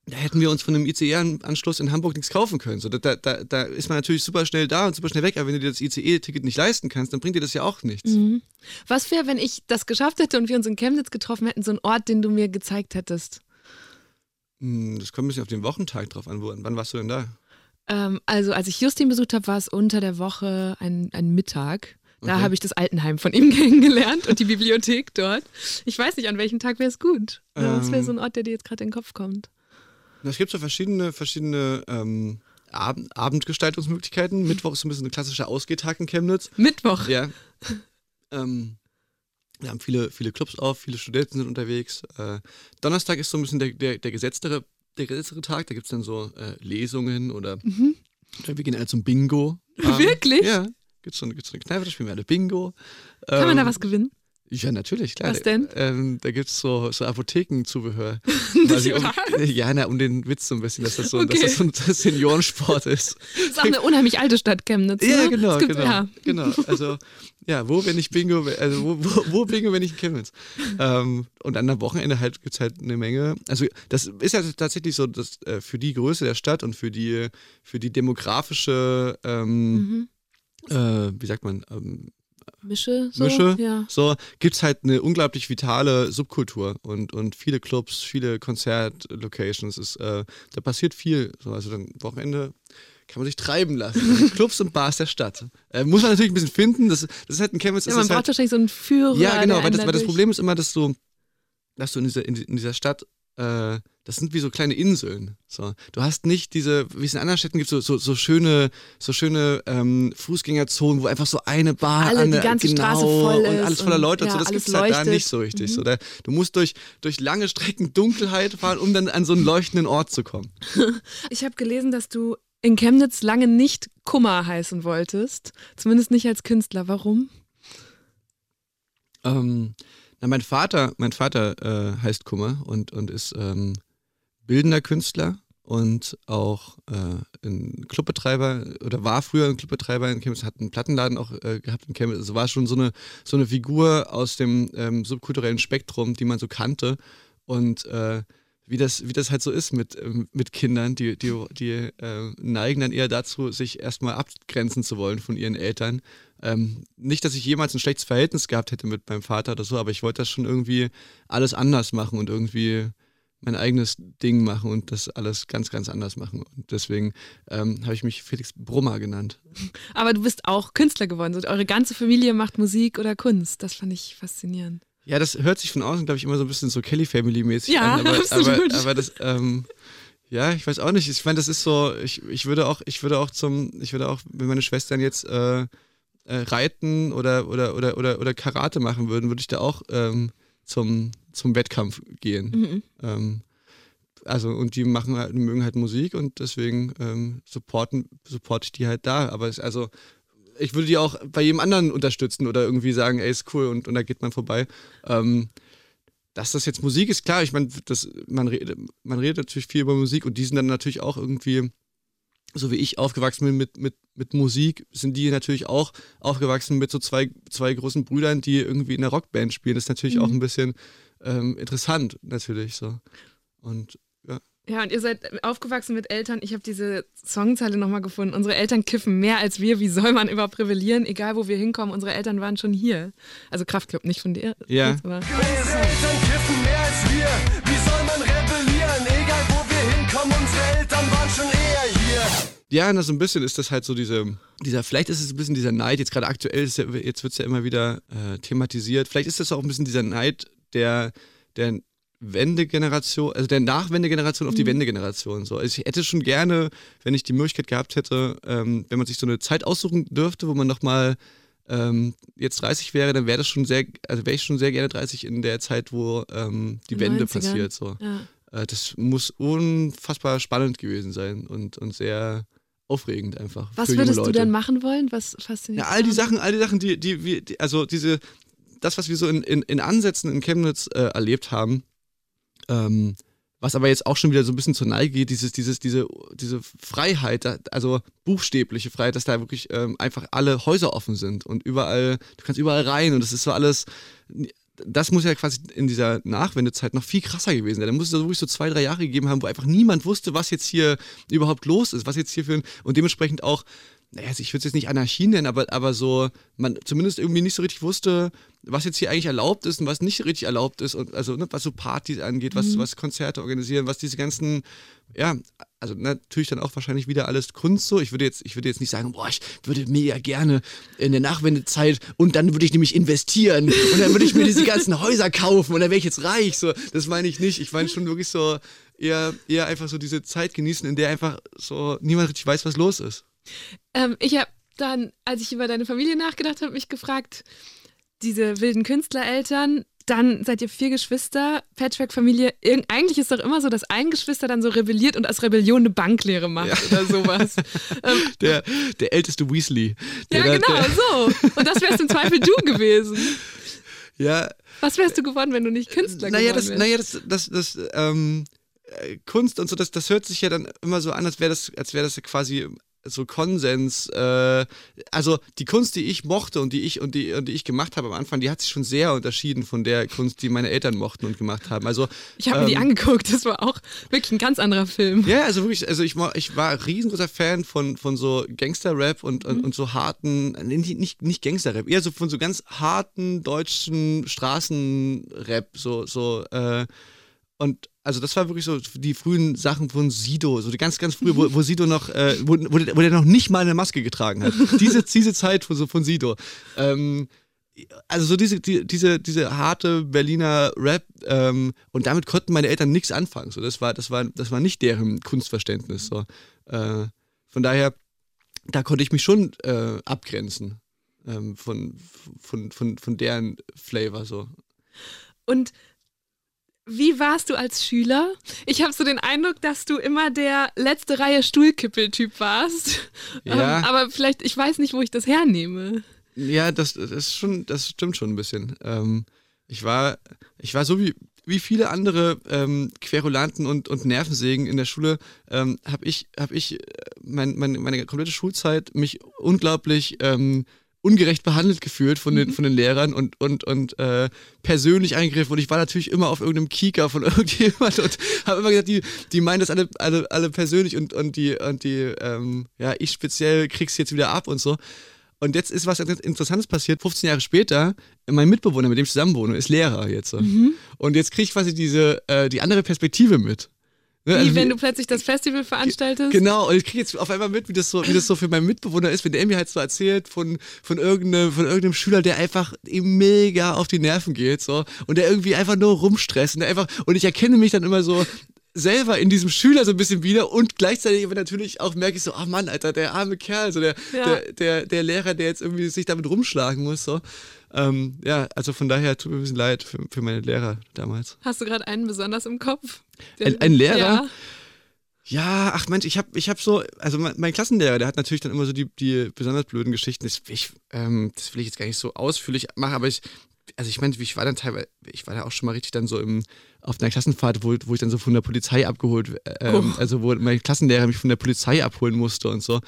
da hätten wir uns von einem ICE-Anschluss in Hamburg nichts kaufen können. So, da, da, da ist man natürlich super schnell da und super schnell weg, aber wenn du dir das ICE-Ticket nicht leisten kannst, dann bringt dir das ja auch nichts. Mhm.
Was wäre, wenn ich das geschafft hätte und wir uns in Chemnitz getroffen hätten, so ein Ort, den du mir gezeigt hättest?
Hm, das kommt ein bisschen auf den Wochentag drauf an. Wann warst du denn da?
Ähm, also als ich Justin besucht habe, war es unter der Woche ein, ein Mittag. Da okay. habe ich das Altenheim von ihm kennengelernt und die Bibliothek dort. Ich weiß nicht, an welchem Tag wäre es gut. Ähm, das wäre so ein Ort, der dir jetzt gerade in den Kopf kommt.
Es gibt so verschiedene, verschiedene ähm, Abend Abendgestaltungsmöglichkeiten. Mittwoch ist so ein bisschen ein klassischer Ausgehtag in Chemnitz.
Mittwoch?
Ja. ähm, wir haben viele, viele Clubs auf, viele Studenten sind unterwegs. Äh, Donnerstag ist so ein bisschen der, der, der gesetztere der größere Tag, da gibt es dann so äh, Lesungen oder mhm. wir gehen alle zum Bingo.
Wirklich?
Ja, gibt es so, gibt's so eine Kneipe, da spielen wir alle Bingo.
Kann ähm, man da ähm, was gewinnen?
Ja, natürlich, klar.
Was denn?
Ähm, da gibt es so, so Apothekenzubehör. um, ja, na, um den Witz so ein bisschen, dass das so, okay. dass das so ein Seniorensport ist.
Das ist auch eine unheimlich alte Stadt, Chemnitz.
Ne? Ja, genau, gibt, genau. Ja. genau. Also, ja, wo, wenn ich Bingo, also wo, wo, wo Bingo, wenn ich in Chemnitz? Ähm, und dann am Wochenende halt gibt es halt eine Menge. Also, das ist ja tatsächlich so, dass äh, für die Größe der Stadt und für die, für die demografische, ähm, mhm. äh, wie sagt man, ähm,
Mische, so,
Mische, ja. so gibt es halt eine unglaublich vitale Subkultur und, und viele Clubs, viele Konzertlocations. Ist, äh, da passiert viel. So, also dann Wochenende kann man sich treiben lassen. Clubs und Bars der Stadt. Äh, muss man natürlich ein bisschen finden. Das, das ist halt ein Chemnitz.
Ja, man braucht
halt,
wahrscheinlich so einen Führer.
Ja, genau, weil das, weil das Problem ist immer, dass du, dass du in dieser, in, in dieser Stadt äh, das sind wie so kleine Inseln. So. Du hast nicht diese, wie es in anderen Städten gibt, so, so, so schöne, so schöne ähm, Fußgängerzonen, wo einfach so eine Bar
Alle,
an
die ganze genau, Straße voll ist
und alles voller Leute und,
ja,
so. Das gibt es halt da nicht so richtig. Mhm. So, da, du musst durch, durch lange Strecken Dunkelheit fahren, um dann an so einen leuchtenden Ort zu kommen.
ich habe gelesen, dass du in Chemnitz lange nicht Kummer heißen wolltest. Zumindest nicht als Künstler. Warum?
Ähm, na, mein Vater, mein Vater äh, heißt Kummer und, und ist ähm, bildender Künstler und auch äh, ein Clubbetreiber oder war früher ein Clubbetreiber in Chemnitz, hat einen Plattenladen auch äh, gehabt in Chemnitz. Also war schon so eine, so eine Figur aus dem ähm, subkulturellen Spektrum, die man so kannte. Und äh, wie, das, wie das halt so ist mit, ähm, mit Kindern, die, die, die äh, neigen dann eher dazu, sich erstmal abgrenzen zu wollen von ihren Eltern. Ähm, nicht, dass ich jemals ein schlechtes Verhältnis gehabt hätte mit meinem Vater oder so, aber ich wollte das schon irgendwie alles anders machen und irgendwie mein eigenes Ding machen und das alles ganz, ganz anders machen. Und deswegen ähm, habe ich mich Felix Brummer genannt.
Aber du bist auch Künstler geworden. So, eure ganze Familie macht Musik oder Kunst. Das fand ich faszinierend.
Ja, das hört sich von außen, glaube ich, immer so ein bisschen so Kelly Family-mäßig
ja,
an. Aber,
absolut.
aber, aber das, ähm, ja, ich weiß auch nicht. Ich meine, das ist so, ich, ich würde auch, ich würde auch zum, ich würde auch, wenn meine Schwestern jetzt äh, äh, reiten oder, oder, oder, oder, oder Karate machen würden, würde ich da auch ähm, zum, zum Wettkampf gehen. Mhm. Ähm, also, und die machen halt, mögen halt Musik und deswegen ähm, supporten, support ich die halt da. Aber es, also, ich würde die auch bei jedem anderen unterstützen oder irgendwie sagen, ey, ist cool und, und da geht man vorbei. Ähm, dass das jetzt Musik ist, klar, ich meine, man, redet, man redet natürlich viel über Musik und die sind dann natürlich auch irgendwie, so wie ich aufgewachsen bin mit, mit, mit Musik, sind die natürlich auch aufgewachsen mit so zwei, zwei großen Brüdern, die irgendwie in der Rockband spielen. Das ist natürlich mhm. auch ein bisschen ähm, interessant, natürlich so. Und ja.
Ja, und ihr seid aufgewachsen mit Eltern. Ich habe diese Songzeile nochmal gefunden. Unsere Eltern kiffen mehr als wir. Wie soll man überhaupt rebellieren? Egal, wo wir hinkommen, unsere Eltern waren schon hier. Also Kraftclub, nicht von dir.
Ja.
Aber
Unsere Eltern kiffen mehr als wir. Wie soll man rebellieren? Egal, wo wir hinkommen, unsere Eltern waren schon eher hier.
Ja, na, so ein bisschen ist das halt so diese, dieser, vielleicht ist es ein bisschen dieser Neid, jetzt gerade aktuell, ist ja, jetzt wird es ja immer wieder äh, thematisiert, vielleicht ist das auch ein bisschen dieser Neid der, der Wendegeneration, also der Nachwendegeneration auf die Wendegeneration. So. Also ich hätte schon gerne, wenn ich die Möglichkeit gehabt hätte, ähm, wenn man sich so eine Zeit aussuchen dürfte, wo man nochmal ähm, jetzt 30 wäre, dann wäre das schon sehr, also wäre ich schon sehr gerne 30 in der Zeit, wo ähm, die Wende 90ern. passiert. So. Ja. Äh, das muss unfassbar spannend gewesen sein und, und sehr aufregend einfach.
Was würdest du denn machen wollen? Was fasziniert
Ja, all die Sachen, all die Sachen, die, die, die also diese, das, was wir so in, in, in Ansätzen in Chemnitz äh, erlebt haben, ähm, was aber jetzt auch schon wieder so ein bisschen zur Neige geht, dieses, dieses, diese, diese Freiheit, also buchstäbliche Freiheit, dass da wirklich ähm, einfach alle Häuser offen sind und überall, du kannst überall rein und das ist so alles, das muss ja quasi in dieser Nachwendezeit noch viel krasser gewesen sein. Da muss es wirklich so zwei, drei Jahre gegeben haben, wo einfach niemand wusste, was jetzt hier überhaupt los ist, was jetzt hier für ein, und dementsprechend auch naja, also ich würde es jetzt nicht Anarchie nennen, aber, aber so, man zumindest irgendwie nicht so richtig wusste, was jetzt hier eigentlich erlaubt ist und was nicht richtig erlaubt ist. Und also, ne, was so Partys angeht, was, mhm. was Konzerte organisieren, was diese ganzen, ja, also natürlich dann auch wahrscheinlich wieder alles Kunst so. Ich würde jetzt, ich würde jetzt nicht sagen, boah, ich würde mega gerne in der Nachwendezeit und dann würde ich nämlich investieren und dann würde ich mir diese ganzen Häuser kaufen und dann wäre ich jetzt reich. So, das meine ich nicht. Ich meine schon wirklich so eher, eher einfach so diese Zeit genießen, in der einfach so niemand richtig weiß, was los ist.
Ähm, ich habe dann, als ich über deine Familie nachgedacht habe, mich gefragt, diese wilden Künstlereltern, dann seid ihr vier Geschwister, Patchwork-Familie. Eigentlich ist doch immer so, dass ein Geschwister dann so rebelliert und als Rebellion eine Banklehre macht ja. oder sowas.
der, der älteste Weasley.
Der ja, genau, der, so. Und das wärst im Zweifel du gewesen.
Ja.
Was wärst du geworden, wenn du nicht Künstler
naja,
geworden wärst?
Naja, das, das, das, ähm, äh, Kunst und so, das, das hört sich ja dann immer so an, als wäre das, als wäre das quasi so Konsens. Äh, also die Kunst, die ich mochte und die ich und die, und die ich gemacht habe am Anfang, die hat sich schon sehr unterschieden von der Kunst, die meine Eltern mochten und gemacht haben. Also
ich habe ähm, mir die ähm, angeguckt, das war auch wirklich ein ganz anderer Film.
Ja, also wirklich, also ich, ich war riesengroßer Fan von, von so Gangster-Rap und, mhm. und, und, so harten, nicht, nicht Gangster-Rap, eher so von so ganz harten deutschen Straßenrap, so, so, äh, und also das war wirklich so die frühen Sachen von Sido, so die ganz, ganz frühe, wo, wo Sido noch, äh, wo, wo, der, wo, der, noch nicht mal eine Maske getragen hat. Diese, diese Zeit von, so von Sido. Ähm, also so diese, die, diese, diese harte Berliner Rap ähm, und damit konnten meine Eltern nichts anfangen. So, das, war, das, war, das war nicht deren Kunstverständnis. So. Äh, von daher, da konnte ich mich schon äh, abgrenzen ähm, von, von, von, von deren Flavor. So.
Und wie warst du als Schüler? Ich habe so den Eindruck, dass du immer der letzte Reihe Stuhlkippel-Typ warst. Ja. Ähm, aber vielleicht, ich weiß nicht, wo ich das hernehme.
Ja, das, das, ist schon, das stimmt schon ein bisschen. Ähm, ich, war, ich war so wie, wie viele andere ähm, Querulanten und, und Nervensägen in der Schule, ähm, habe ich, hab ich äh, mein, mein, meine komplette Schulzeit mich unglaublich ähm, ungerecht behandelt gefühlt von den, mhm. von den Lehrern und, und, und äh, persönlich eingegriffen. Und ich war natürlich immer auf irgendeinem Kieker von irgendjemand und habe immer gesagt, die, die meinen das alle, alle, alle persönlich und, und die, und die, ähm, ja, ich speziell krieg's jetzt wieder ab und so. und jetzt ist was Interessantes passiert. 15 Jahre später, mein Mitbewohner, mit dem ich zusammenwohne, ist Lehrer jetzt. Mhm. Und jetzt kriege ich quasi diese, äh, die andere Perspektive mit.
Ne, also wie, wenn du plötzlich das Festival veranstaltest?
Genau, und ich kriege jetzt auf einmal mit, wie das, so, wie das so für meinen Mitbewohner ist, wenn der mir halt so erzählt von, von, irgendeinem, von irgendeinem Schüler, der einfach ihm mega auf die Nerven geht, so, und der irgendwie einfach nur rumstresst und der einfach, und ich erkenne mich dann immer so selber in diesem Schüler so ein bisschen wieder und gleichzeitig aber natürlich auch merke ich so, oh Mann, Alter, der arme Kerl, so der, ja. der, der, der Lehrer, der jetzt irgendwie sich damit rumschlagen muss, so. Ähm, ja, also von daher tut mir ein bisschen leid für, für meine Lehrer damals.
Hast du gerade einen besonders im Kopf?
Ein, ein, Lehrer? Ja. Ja, ach Mensch, ich habe ich hab so, also mein, mein, Klassenlehrer, der hat natürlich dann immer so die, die besonders blöden Geschichten. Das, ich, ähm, das will ich jetzt gar nicht so ausführlich machen, aber ich, also ich meine, ich war dann teilweise, ich war da auch schon mal richtig dann so im, auf einer Klassenfahrt, wo, wo ich dann so von der Polizei abgeholt, ähm, oh. also wo mein Klassenlehrer mich von der Polizei abholen musste und so.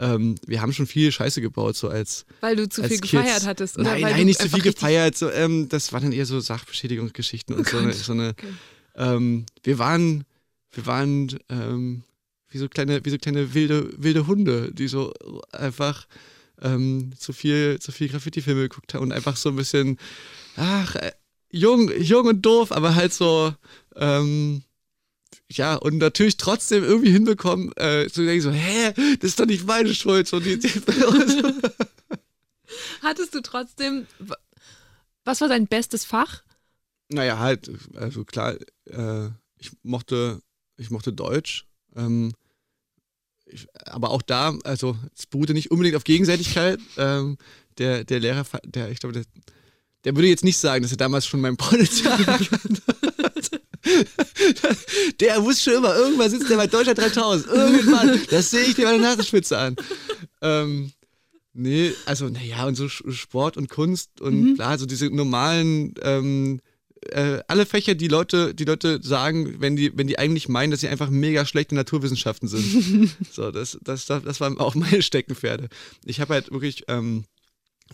Ähm, wir haben schon viel Scheiße gebaut, so als.
Weil du zu viel Kids. gefeiert hattest, oder?
Nein, nein, nicht zu viel gefeiert. So, ähm, das waren dann eher so Sachbeschädigungsgeschichten oh und so eine. So eine okay. ähm, wir waren, wir waren ähm, wie so kleine, wie so kleine wilde, wilde Hunde, die so einfach ähm, zu viel, zu viel Graffiti-Filme geguckt haben und einfach so ein bisschen, ach, äh, jung, jung und doof, aber halt so, ähm, ja, und natürlich trotzdem irgendwie hinbekommen, äh, zu denken so, hä, das ist doch nicht meine Schuld. So die, die
Hattest du trotzdem, was war dein bestes Fach?
Naja, halt, also klar, äh, ich mochte, ich mochte Deutsch. Ähm, ich, aber auch da, also es beruhte nicht unbedingt auf Gegenseitigkeit. Ähm, der, der Lehrer, der, ich glaube, der, der würde jetzt nicht sagen, dass er damals schon mein Potenzial hat. der muss schon immer, irgendwann sitzt der bei Deutschland 3000. Irgendwann, das sehe ich dir bei der Nasenspitze an. Ähm, nee, also naja, und so Sport und Kunst und mhm. klar, so diese normalen, ähm, äh, alle Fächer, die Leute, die Leute sagen, wenn die, wenn die eigentlich meinen, dass sie einfach mega schlechte Naturwissenschaften sind. so, das, das, das waren auch meine Steckenpferde. Ich habe halt wirklich ähm,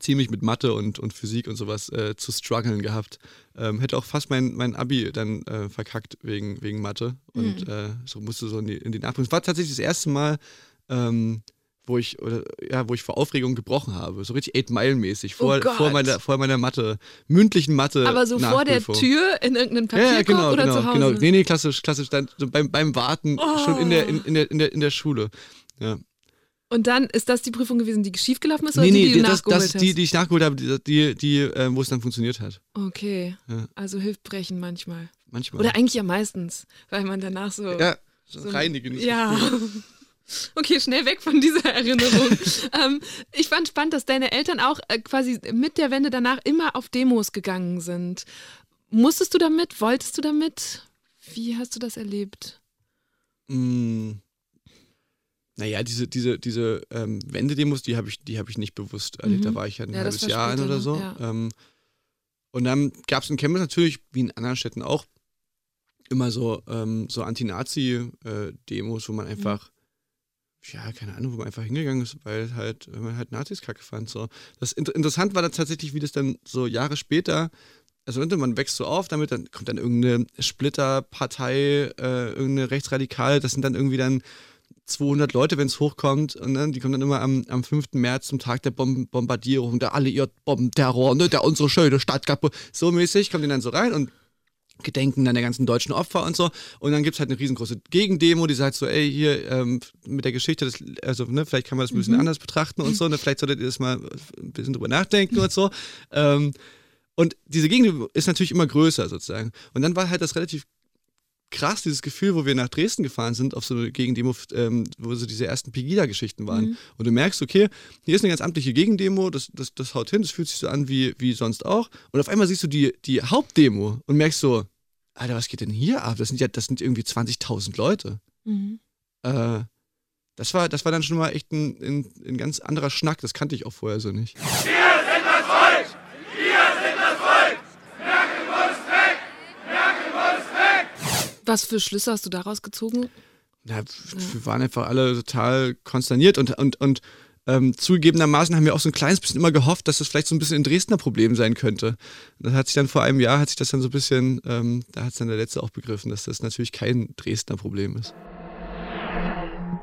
ziemlich mit Mathe und, und Physik und sowas äh, zu strugglen gehabt. Ähm, hätte auch fast mein, mein Abi dann äh, verkackt wegen, wegen Mathe und mhm. äh, so musste so in die, in die Nachprüfung. Es war tatsächlich das erste Mal, ähm, wo ich, oder, ja, wo ich vor Aufregung gebrochen habe. So richtig Eight Mile mäßig vor, oh vor, meiner, vor meiner Mathe, mündlichen Mathe.
Aber so vor der Tür in irgendeinem Papierkorb
ja, genau,
oder
genau,
zu Hause?
Genau, nee, nee, klassisch, klassisch dann so beim, beim Warten oh. schon in der, in, in, der, in, der, in der Schule. Ja.
Und dann ist das die Prüfung gewesen, die schiefgelaufen ist oder nee, nee, die, die du das,
das, hast? Die, die ich nachgeholt habe, die, die, die äh, wo es dann funktioniert hat.
Okay. Ja. Also hilft Brechen manchmal.
Manchmal.
Oder eigentlich ja meistens, weil man danach so.
Ja, so, reinigen.
Ja. Okay, schnell weg von dieser Erinnerung. ähm, ich fand spannend, dass deine Eltern auch äh, quasi mit der Wende danach immer auf Demos gegangen sind. Musstest du damit? Wolltest du damit? Wie hast du das erlebt?
Mm, naja, diese, diese, diese ähm, Wendedemos, die habe ich, hab ich nicht bewusst erlebt. Mhm. Da war ich ja ein ja, halbes Jahr ein oder so. Ja. Ähm, und dann gab es in Chemnitz natürlich, wie in anderen Städten auch, immer so, ähm, so Anti-Nazi-Demos, wo man mhm. einfach, mhm. ja, keine Ahnung, wo man einfach hingegangen ist, weil halt, weil man halt Nazis kacke fand. So. Das interessant war dann tatsächlich, wie das dann so Jahre später also man wächst so auf, damit dann kommt dann irgendeine Splitterpartei, äh, irgendeine Rechtsradikale, das sind dann irgendwie dann 200 Leute, wenn es hochkommt. Und ne, die kommen dann immer am, am 5. März zum Tag der Bom Bombardierung, der alliiert Bombenterror, ne, der unsere schöne Stadt kaputt. So mäßig kommen die dann so rein und gedenken dann der ganzen deutschen Opfer und so. Und dann gibt es halt eine riesengroße Gegendemo, die sagt so, ey, hier ähm, mit der Geschichte, das, also ne, vielleicht kann man das ein bisschen mhm. anders betrachten und so, ne, vielleicht solltet ihr das mal ein bisschen drüber nachdenken und so. Ähm, und diese Gegendemo ist natürlich immer größer sozusagen. Und dann war halt das relativ krass, dieses Gefühl, wo wir nach Dresden gefahren sind, auf so eine Gegendemo, ähm, wo so diese ersten Pegida-Geschichten waren. Mhm. Und du merkst, okay, hier ist eine ganz amtliche Gegendemo, das, das, das haut hin, das fühlt sich so an wie, wie sonst auch. Und auf einmal siehst du die, die Hauptdemo und merkst so, Alter, was geht denn hier ab? Das sind ja, das sind irgendwie 20.000 Leute. Mhm. Äh, das war, das war dann schon mal echt ein, ein, ein ganz anderer Schnack, das kannte ich auch vorher so nicht.
Ja!
Was für Schlüsse hast du daraus gezogen?
Ja, wir waren einfach alle total konsterniert und, und, und ähm, zugegebenermaßen haben wir auch so ein kleines bisschen immer gehofft, dass das vielleicht so ein bisschen ein Dresdner Problem sein könnte. Das hat sich dann vor einem Jahr, hat sich das dann so ein bisschen, ähm, da hat es dann der Letzte auch begriffen, dass das natürlich kein Dresdner Problem ist.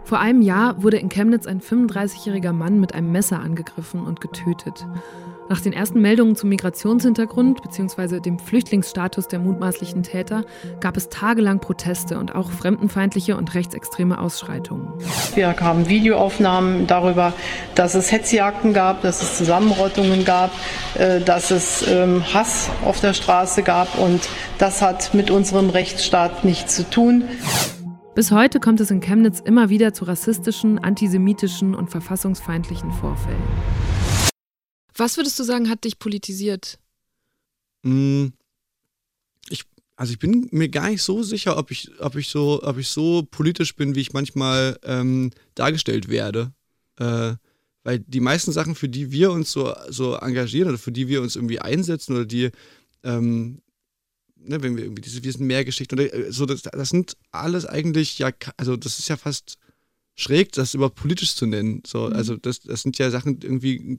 Vor einem Jahr wurde in Chemnitz ein 35-jähriger Mann mit einem Messer angegriffen und getötet. Nach den ersten Meldungen zum Migrationshintergrund bzw. dem Flüchtlingsstatus der mutmaßlichen Täter gab es tagelang Proteste und auch fremdenfeindliche und rechtsextreme Ausschreitungen.
Wir haben Videoaufnahmen darüber, dass es Hetzjagden gab, dass es Zusammenrottungen gab, äh, dass es ähm, Hass auf der Straße gab und das hat mit unserem Rechtsstaat nichts zu tun.
Bis heute kommt es in Chemnitz immer wieder zu rassistischen, antisemitischen und verfassungsfeindlichen Vorfällen. Was würdest du sagen, hat dich politisiert?
Mm, ich, also ich bin mir gar nicht so sicher, ob ich, ob ich so, ob ich so politisch bin, wie ich manchmal ähm, dargestellt werde. Äh, weil die meisten Sachen, für die wir uns so, so engagieren oder für die wir uns irgendwie einsetzen oder die, ähm, ne, wenn wir irgendwie diese, wir sind Mehrgeschichten oder äh, so, das, das sind alles eigentlich, ja, also das ist ja fast schräg, das überhaupt politisch zu nennen. So, mhm. also das, das sind ja Sachen irgendwie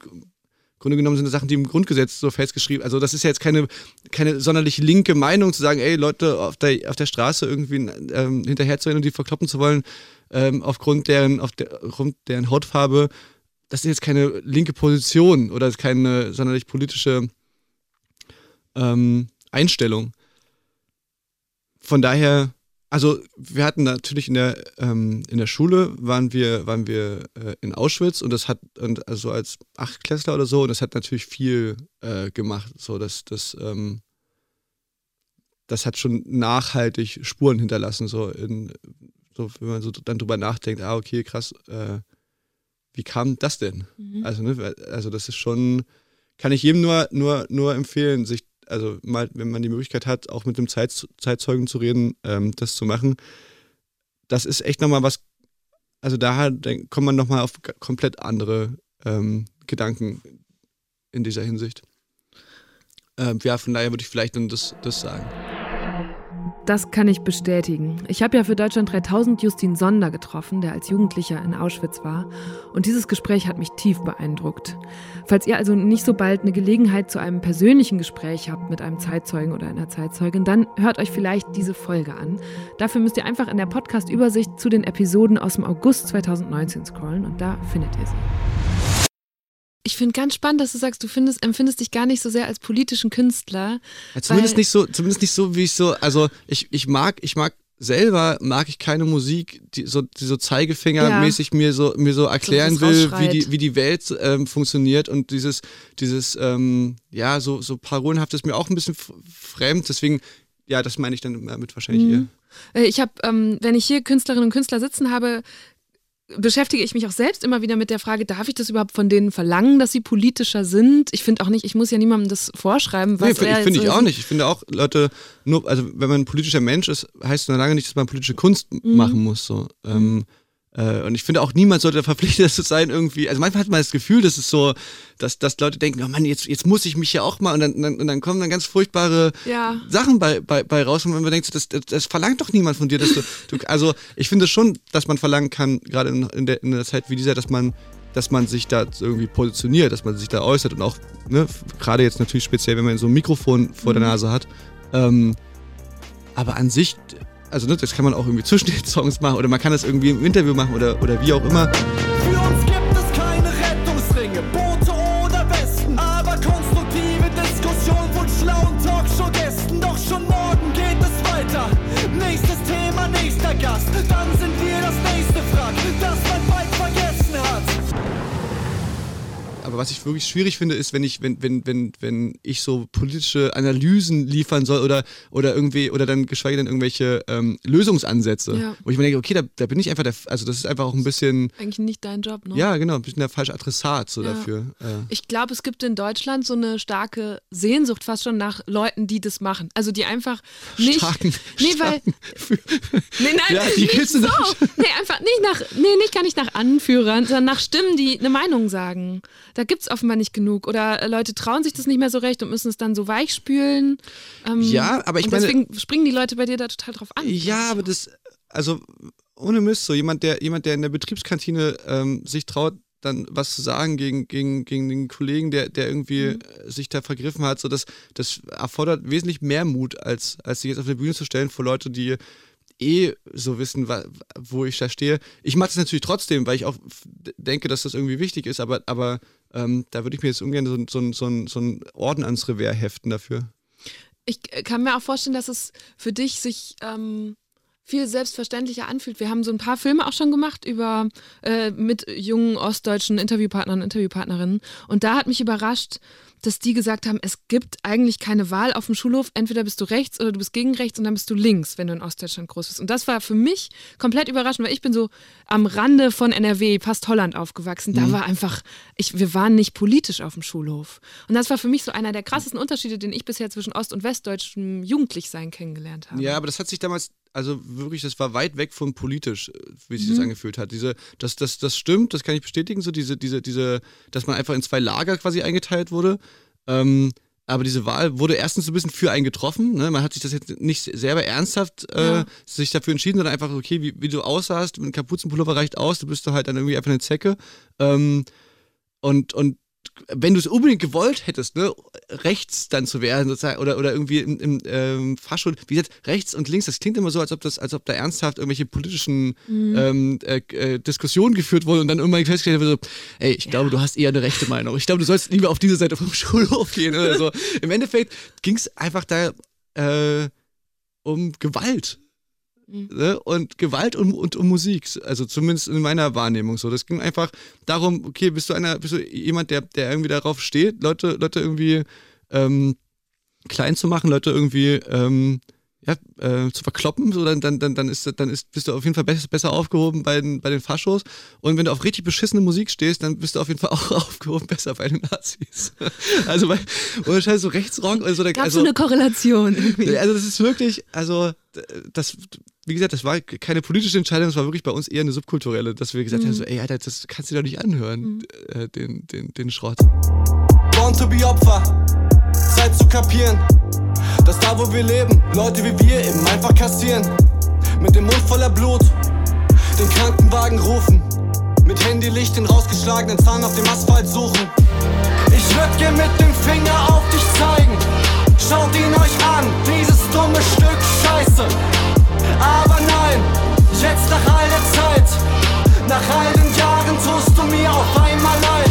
Grunde genommen sind das Sachen, die im Grundgesetz so festgeschrieben Also das ist ja jetzt keine, keine sonderlich linke Meinung zu sagen, ey, Leute auf der, auf der Straße irgendwie ähm, hinterherzurennen und die verkloppen zu wollen, ähm, aufgrund, deren, auf der, aufgrund deren Hautfarbe. Das ist jetzt keine linke Position oder keine sonderlich politische ähm, Einstellung. Von daher also wir hatten natürlich in der, ähm, in der Schule waren wir, waren wir äh, in Auschwitz und das hat, und also als Achtklässler oder so, und das hat natürlich viel äh, gemacht. So, dass das, ähm, das hat schon nachhaltig Spuren hinterlassen, so in, so, wenn man so dann drüber nachdenkt, ah, okay, krass, äh, wie kam das denn? Mhm. Also, ne, also das ist schon, kann ich jedem nur, nur, nur empfehlen, sich also mal, wenn man die Möglichkeit hat, auch mit einem Zeit, Zeitzeugen zu reden, ähm, das zu machen, das ist echt nochmal was, also da kommt man nochmal auf komplett andere ähm, Gedanken in dieser Hinsicht. Ähm, ja, von daher würde ich vielleicht dann das, das sagen.
Das kann ich bestätigen. Ich habe ja für Deutschland 3000 Justin Sonder getroffen, der als Jugendlicher in Auschwitz war. Und dieses Gespräch hat mich tief beeindruckt. Falls ihr also nicht so bald eine Gelegenheit zu einem persönlichen Gespräch habt mit einem Zeitzeugen oder einer Zeitzeugin, dann hört euch vielleicht diese Folge an. Dafür müsst ihr einfach in der Podcast-Übersicht zu den Episoden aus dem August 2019 scrollen und da findet ihr sie. Ich finde ganz spannend, dass du sagst, du findest, empfindest dich gar nicht so sehr als politischen Künstler.
Ja, zumindest nicht so, zumindest nicht so, wie ich so, also ich, ich mag, ich mag selber mag ich keine Musik, die so, die so Zeigefingermäßig ja. mir so mir so erklären so, will, wie die, wie die Welt ähm, funktioniert und dieses, dieses, ähm, ja, so, so parolenhaft ist mir auch ein bisschen fremd, deswegen, ja, das meine ich dann damit wahrscheinlich mhm.
eher. Äh, ich habe, ähm, wenn ich hier Künstlerinnen und Künstler sitzen habe, beschäftige ich mich auch selbst immer wieder mit der Frage, darf ich das überhaupt von denen verlangen, dass sie politischer sind? Ich finde auch nicht, ich muss ja niemandem das vorschreiben. Was
nee, finde ich auch nicht. Ich finde auch, Leute, nur, also wenn man ein politischer Mensch ist, heißt es noch lange nicht, dass man politische Kunst mhm. machen muss. So. Ähm, äh, und ich finde auch, niemand sollte verpflichtet zu sein, irgendwie. Also manchmal hat man das Gefühl, dass es so, dass, dass Leute denken, oh Mann, jetzt, jetzt muss ich mich ja auch mal. Und dann, dann, und dann kommen dann ganz furchtbare ja. Sachen bei, bei, bei raus. Und man denkt, das, das, das verlangt doch niemand von dir, dass du. du also ich finde schon, dass man verlangen kann, gerade in, in, der, in einer Zeit wie dieser, dass man dass man sich da irgendwie positioniert, dass man sich da äußert und auch, ne, gerade jetzt natürlich speziell, wenn man so ein Mikrofon vor mhm. der Nase hat. Ähm, aber an sich also ne, das kann man auch irgendwie zwischen den Songs machen oder man kann das irgendwie im Interview machen oder, oder wie auch immer. Was ich wirklich schwierig finde, ist, wenn ich, wenn, wenn, wenn, wenn ich so politische Analysen liefern soll oder, oder irgendwie, oder dann geschweige denn irgendwelche ähm, Lösungsansätze, ja. wo ich mir denke, okay, da, da bin ich einfach der, also das ist einfach auch ein bisschen.
Eigentlich nicht dein Job, ne?
Ja, genau, ein bisschen der falsche Adressat so ja. dafür.
Ja. Ich glaube, es gibt in Deutschland so eine starke Sehnsucht fast schon nach Leuten, die das machen. Also die einfach nicht.
Starken,
nee, weil. nee, nein, ja, die nicht so. Nee, einfach nicht nach, nee, nicht gar nicht nach Anführern, sondern nach Stimmen, die eine Meinung sagen. Da gibt es offenbar nicht genug. Oder äh, Leute trauen sich das nicht mehr so recht und müssen es dann so weich spülen.
Ähm, ja, aber ich
und
meine.
Deswegen springen die Leute bei dir da total drauf an.
Ja, aber das, also ohne Mist, so jemand, der, jemand, der in der Betriebskantine ähm, sich traut, dann was zu sagen gegen, gegen, gegen den Kollegen, der, der irgendwie mhm. sich da vergriffen hat, so das, das erfordert wesentlich mehr Mut, als, als sich jetzt auf eine Bühne zu stellen vor Leute, die eh so wissen, wo ich da stehe. Ich mache das natürlich trotzdem, weil ich auch denke, dass das irgendwie wichtig ist, aber, aber ähm, da würde ich mir jetzt ungern so, so, so, so einen Orden ans Revers heften dafür.
Ich kann mir auch vorstellen, dass es für dich sich ähm, viel selbstverständlicher anfühlt. Wir haben so ein paar Filme auch schon gemacht über äh, mit jungen ostdeutschen Interviewpartnern und Interviewpartnerinnen. Und da hat mich überrascht, dass die gesagt haben, es gibt eigentlich keine Wahl auf dem Schulhof. Entweder bist du rechts oder du bist gegen rechts und dann bist du links, wenn du in Ostdeutschland groß bist. Und das war für mich komplett überraschend, weil ich bin so am Rande von NRW, fast Holland aufgewachsen. Da mhm. war einfach, ich, wir waren nicht politisch auf dem Schulhof. Und das war für mich so einer der krassesten Unterschiede, den ich bisher zwischen ost- und westdeutschem Jugendlichsein kennengelernt habe.
Ja, aber das hat sich damals also wirklich, das war weit weg von politisch, wie sich mhm. das angefühlt hat. Diese, das, das, das stimmt, das kann ich bestätigen, so diese, diese, diese, dass man einfach in zwei Lager quasi eingeteilt wurde. Ähm, aber diese Wahl wurde erstens ein bisschen für einen getroffen. Ne? Man hat sich das jetzt nicht selber ernsthaft äh, ja. sich dafür entschieden, sondern einfach, okay, wie, wie du aussahst, mit einem Kapuzenpullover reicht aus, du bist halt dann irgendwie einfach eine Zecke. Ähm, und, und wenn du es unbedingt gewollt hättest, ne, rechts dann zu werden, sozusagen, oder, oder irgendwie im, im ähm, Faschul, wie gesagt, rechts und links, das klingt immer so, als ob das, als ob da ernsthaft irgendwelche politischen mhm. ähm, äh, äh, Diskussionen geführt wurden und dann irgendwann festgestellt wird, so, ey, ich ja. glaube, du hast eher eine rechte Meinung. Ich glaube, du sollst lieber auf diese Seite vom Schulhof gehen oder so. Im Endeffekt ging es einfach da äh, um Gewalt. Mhm. Ne? Und Gewalt und, und um Musik, also zumindest in meiner Wahrnehmung so. Das ging einfach darum, okay, bist du einer, bist du jemand, der, der irgendwie darauf steht, Leute, Leute irgendwie ähm, klein zu machen, Leute irgendwie ähm, ja, äh, zu verkloppen, so dann, dann, dann, dann, ist, dann ist, bist du auf jeden Fall besser, besser aufgehoben bei den, bei den Faschos. Und wenn du auf richtig beschissene Musik stehst, dann bist du auf jeden Fall auch aufgehoben besser bei den Nazis. also bei, oder scheiße, so Rechtsrock. Also,
Gab
also,
so eine Korrelation irgendwie.
Also das ist wirklich, also das, wie gesagt, das war keine politische Entscheidung, das war wirklich bei uns eher eine subkulturelle, dass wir gesagt mhm. haben, so, ey, Alter, das kannst du doch nicht anhören, mhm. äh, den, den, den Schrott.
Born to be Opfer, Zeit zu kapieren, dass da, wo wir leben, Leute wie wir eben einfach kassieren. Mit dem Mund voller Blut, den Krankenwagen rufen, mit Handylicht den rausgeschlagenen Zahn auf dem Asphalt suchen. Ich würd gern mit dem Finger auf dich zeigen, schaut ihn euch an, dieses dumme Stück Scheiße. Aber nein, jetzt nach all der Zeit, nach all den Jahren tust du mir auf einmal leid.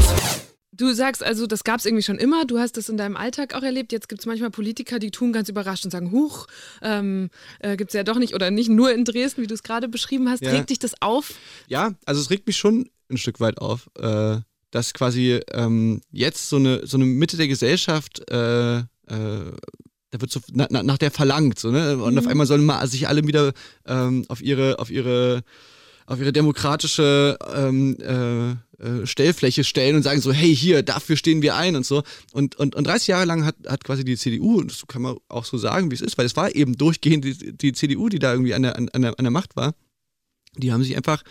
Du sagst also, das gab es irgendwie schon immer, du hast das in deinem Alltag auch erlebt. Jetzt gibt es manchmal Politiker, die tun ganz überrascht und sagen, huch, ähm, äh, gibt es ja doch nicht oder nicht nur in Dresden, wie du es gerade beschrieben hast. Ja. Regt dich das auf?
Ja, also es regt mich schon ein Stück weit auf, äh, dass quasi ähm, jetzt so eine, so eine Mitte der Gesellschaft äh, äh da wird so na, nach der verlangt, so, ne? Und mhm. auf einmal sollen mal sich alle wieder ähm, auf ihre, auf ihre, auf ihre demokratische ähm, äh, äh, Stellfläche stellen und sagen so, hey, hier, dafür stehen wir ein und so. Und, und, und 30 Jahre lang hat, hat quasi die CDU, und das kann man auch so sagen, wie es ist, weil es war eben durchgehend die, die CDU, die da irgendwie an der, an, der, an der Macht war, die haben sich einfach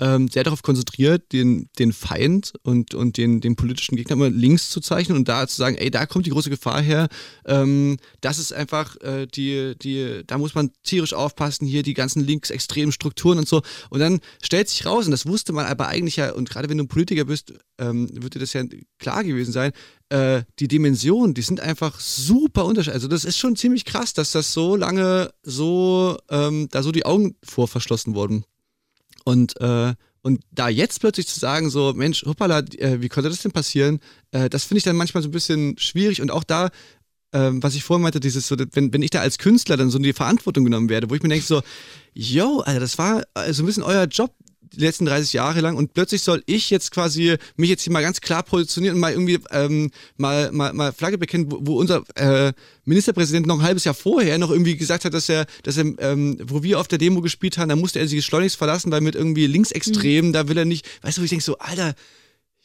ähm, sehr darauf konzentriert, den, den Feind und, und den, den politischen Gegner immer links zu zeichnen und da zu sagen, ey, da kommt die große Gefahr her. Ähm, das ist einfach äh, die, die, da muss man tierisch aufpassen, hier die ganzen linksextremen Strukturen und so. Und dann stellt sich raus, und das wusste man aber eigentlich ja, und gerade wenn du ein Politiker bist, ähm, wird dir das ja klar gewesen sein, äh, die Dimensionen, die sind einfach super unterschiedlich. Also das ist schon ziemlich krass, dass das so lange so, ähm, da so die Augen vor verschlossen wurden. Und, äh, und da jetzt plötzlich zu sagen, so, Mensch, hoppala, äh, wie konnte das denn passieren? Äh, das finde ich dann manchmal so ein bisschen schwierig. Und auch da, ähm, was ich vorhin meinte, dieses so, wenn, wenn ich da als Künstler dann so in die Verantwortung genommen werde, wo ich mir denke, so, yo, Alter, das war äh, so ein bisschen euer Job, die letzten 30 Jahre lang und plötzlich soll ich jetzt quasi mich jetzt hier mal ganz klar positionieren und mal irgendwie ähm, mal, mal, mal Flagge bekennen, wo, wo unser äh, Ministerpräsident noch ein halbes Jahr vorher noch irgendwie gesagt hat, dass er, dass er, ähm, wo wir auf der Demo gespielt haben, da musste er sich schleunigst verlassen, weil mit irgendwie Linksextremen, mhm. da will er nicht, weißt du, wo ich denke so, Alter,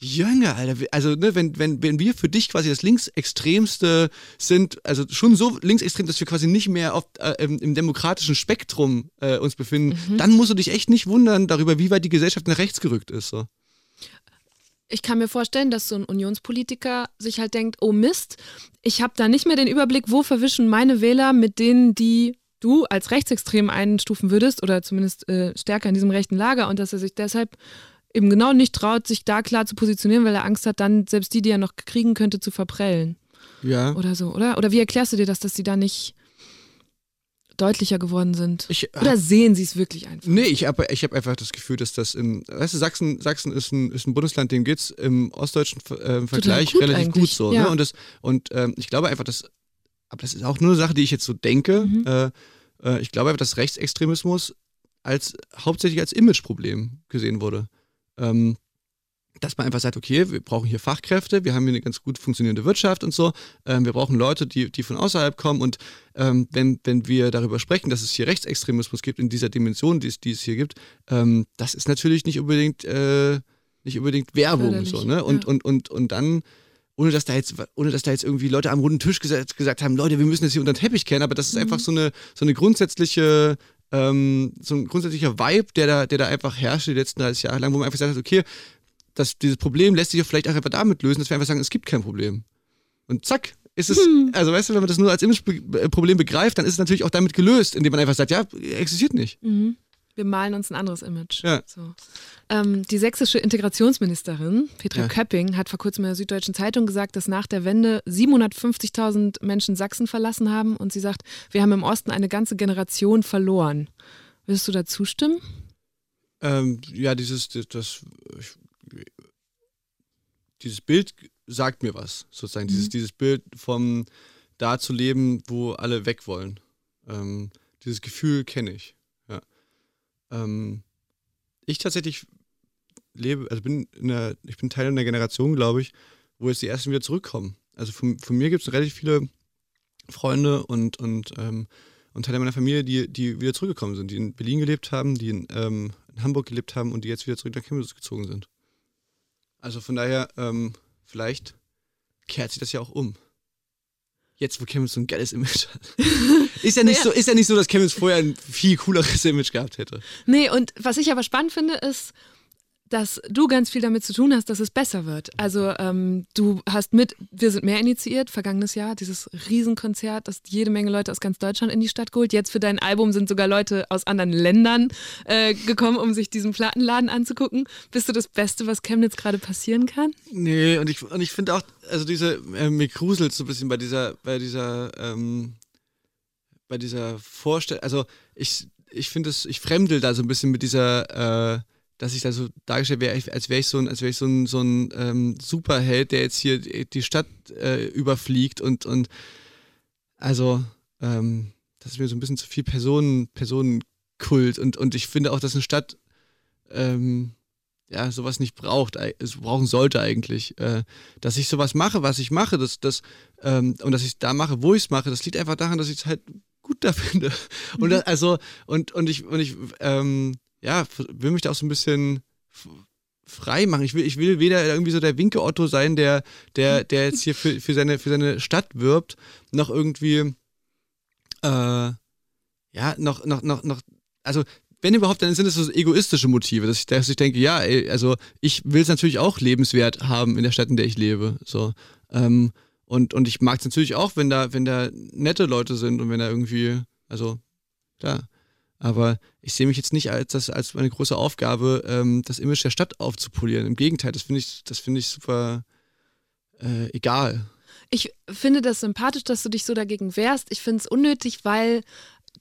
Jünger, Alter. Also, ne, wenn, wenn, wenn wir für dich quasi das Linksextremste sind, also schon so linksextrem, dass wir quasi nicht mehr auf, äh, im, im, demokratischen Spektrum äh, uns befinden, mhm. dann musst du dich echt nicht wundern darüber, wie weit die Gesellschaft nach rechts gerückt ist. So.
Ich kann mir vorstellen, dass so ein Unionspolitiker sich halt denkt, oh Mist, ich habe da nicht mehr den Überblick, wo verwischen meine Wähler mit denen, die du als rechtsextrem einstufen würdest oder zumindest äh, stärker in diesem rechten Lager und dass er sich deshalb eben genau nicht traut, sich da klar zu positionieren, weil er Angst hat, dann selbst die, die er noch kriegen könnte, zu verprellen.
Ja.
Oder so, oder? Oder wie erklärst du dir das, dass sie da nicht deutlicher geworden sind?
Ich,
Oder sehen sie es wirklich einfach?
Nee, ich habe ich hab einfach das Gefühl, dass das in, weißt du, Sachsen, Sachsen ist ein, ist ein Bundesland, dem geht es im ostdeutschen äh, Vergleich
gut
relativ
eigentlich,
gut so.
ja.
Ne? Und, das, und ähm, ich glaube einfach, dass, aber das ist auch nur eine Sache, die ich jetzt so denke.
Mhm.
Äh, äh, ich glaube einfach, dass Rechtsextremismus als hauptsächlich als Imageproblem gesehen wurde. Ähm, dass man einfach sagt, okay, wir brauchen hier Fachkräfte, wir haben hier eine ganz gut funktionierende Wirtschaft und so, ähm, wir brauchen Leute, die, die von außerhalb kommen und ähm, wenn, wenn wir darüber sprechen, dass es hier Rechtsextremismus gibt in dieser Dimension, die es, die es hier gibt, ähm, das ist natürlich nicht unbedingt, äh, nicht unbedingt Werbung so, ne? Und,
ja.
und, und, und dann ohne dass da jetzt, ohne dass da jetzt irgendwie Leute am runden Tisch gesagt, gesagt haben, Leute, wir müssen das hier unter den Teppich kennen, aber das ist einfach so eine, so eine grundsätzliche, ähm, so ein grundsätzlicher Vibe, der da, der da einfach herrscht die letzten 30 Jahre lang, wo man einfach sagt, okay, das, dieses Problem lässt sich ja vielleicht auch einfach damit lösen, dass wir einfach sagen, es gibt kein Problem. Und zack, ist es, also weißt du, wenn man das nur als Imageproblem begreift, dann ist es natürlich auch damit gelöst, indem man einfach sagt, ja, existiert nicht.
Mhm. Wir malen uns ein anderes Image.
Ja.
So. Ähm, die sächsische Integrationsministerin Petra
Ja.
Köpping hat vor kurzem in der Süddeutschen Zeitung gesagt, dass nach der Wende 750.000 Menschen Sachsen verlassen haben und sie sagt, wir haben im Osten eine ganze Generation verloren. Würdest du da zustimmen?
Ähm, ja, dieses, das, das dieses Bild sagt mir was, sozusagen. Dieses, dieses Bild vom da zu leben, wo alle weg wollen. Ähm, dieses Gefühl kenne ich. Ähm, ich tatsächlich lebe, also bin in der, ich bin Teil einer Generation, glaube ich, wo jetzt die ersten wieder zurückkommen. Also von, von mir gibt es relativ viele Freunde und, und, ähm, und Teile meiner Familie, die, die wieder zurückgekommen sind, die in Berlin gelebt haben, die in, ähm, in Hamburg gelebt haben und die jetzt wieder zurück nach Chemnitz gezogen sind. Also von daher, ähm, vielleicht kehrt sich das ja auch um. Jetzt, wo Chemnitz so ein geiles Image hat. ist, ja nicht
Ja.
so, ist ja nicht so, dass Chemnitz vorher ein viel cooleres Image gehabt hätte.
Nee, und was ich aber spannend finde, ist, dass du ganz viel damit zu tun hast, dass es besser wird. Also ähm, du hast mit Wir sind mehr initiiert, vergangenes Jahr, dieses Riesenkonzert, das jede Menge Leute aus ganz Deutschland in die Stadt geholt. Jetzt für dein Album sind sogar Leute aus anderen Ländern äh, gekommen, um sich diesen Plattenladen anzugucken. Bist du das Beste, was Chemnitz gerade passieren kann?
Nee, und ich, und ich finde auch, also diese, äh, mir gruselt so ein bisschen bei dieser, bei dieser, ähm, bei dieser Vorstellung, also ich, ich finde es, ich fremdel da so ein bisschen mit dieser, äh, dass ich da so dargestellt wäre, als wäre ich so ein, als wäre ich so ein, so ein ähm, Superheld, der jetzt hier die Stadt äh, überfliegt und, und also, ähm, das ist mir so ein bisschen zu viel Personen, Personenkult und, und ich finde auch, dass eine Stadt ähm, ja, sowas nicht braucht, es brauchen sollte eigentlich. Äh, dass ich sowas mache, was ich mache, das, das, ähm, und dass ich da mache, wo ich es mache, das liegt einfach daran, dass ich es halt gut da finde. Und das, also, und, und ich, und ich, ähm, ja, will mich da auch so ein bisschen frei machen. Ich will, ich will weder irgendwie so der Winke Otto sein, der, der, der jetzt hier für, für, seine, für seine Stadt wirbt, noch irgendwie, äh, ja, noch, noch, noch, noch, also wenn überhaupt, dann sind es so egoistische Motive, dass ich, dass ich denke, ja, ey, also ich will es natürlich auch lebenswert haben in der Stadt, in der ich lebe. So. Ähm, und, und ich mag es natürlich auch, wenn da, wenn da nette Leute sind und wenn da irgendwie, also klar. Aber ich sehe mich jetzt nicht als, das, als meine große Aufgabe, ähm, das Image der Stadt aufzupolieren. Im Gegenteil, das finde ich, das finde ich super äh, egal.
Ich finde das sympathisch, dass du dich so dagegen wehrst. Ich finde es unnötig, weil,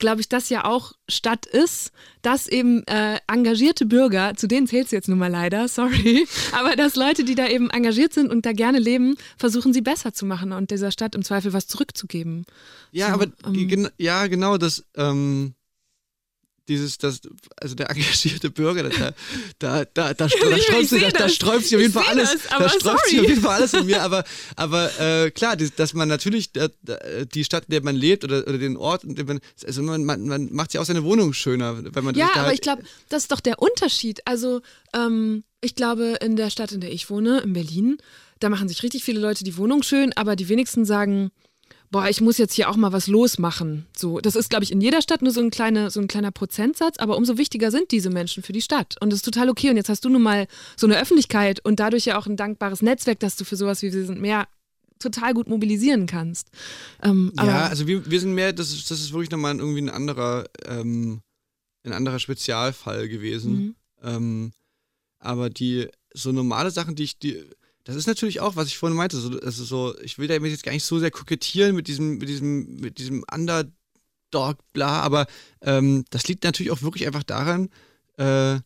glaube ich, das ja auch Stadt ist, dass eben äh, engagierte Bürger, zu denen zählst du jetzt nun mal leider, sorry, aber dass Leute, die da eben engagiert sind und da gerne leben, versuchen sie besser zu machen und dieser Stadt im Zweifel was zurückzugeben.
Ja,
So,
aber
ähm,
ja, genau, das, ähm, dieses, das, also der engagierte Bürger, da, da, da, da, sträubt sich, da, sträubt sich auf jeden Fall alles, da sträubt sich auf jeden Fall alles in mir, aber, aber äh, klar, dass man natürlich äh, die Stadt, in der man lebt oder, oder den Ort, in dem man, also man, man, macht sich auch seine Wohnung schöner, wenn man
Ja, aber
halt,
ich glaube, das ist doch der Unterschied. Also, ähm, ich glaube, in der Stadt, in der ich wohne, in Berlin, da machen sich richtig viele Leute die Wohnung schön, aber die wenigsten sagen, boah, ich muss jetzt hier auch mal was losmachen. So, das ist, glaube ich, in jeder Stadt nur so ein, kleine, so ein kleiner Prozentsatz, aber umso wichtiger sind diese Menschen für die Stadt. Und das ist total okay. Und jetzt hast du nun mal so eine Öffentlichkeit und dadurch ja auch ein dankbares Netzwerk, dass du für sowas wie wir sind mehr total gut mobilisieren kannst. Ähm,
ja, also wir, wir sind mehr, das ist, das ist wirklich nochmal irgendwie ein anderer, ähm, ein anderer Spezialfall gewesen.
Mhm.
Ähm, aber die so normale Sachen, die ich, die, das ist natürlich auch, was ich vorhin meinte, so, also so, ich will da jetzt gar nicht so sehr kokettieren mit diesem, mit diesem, mit diesem Dog, bla, aber ähm, das liegt natürlich auch wirklich einfach daran, äh,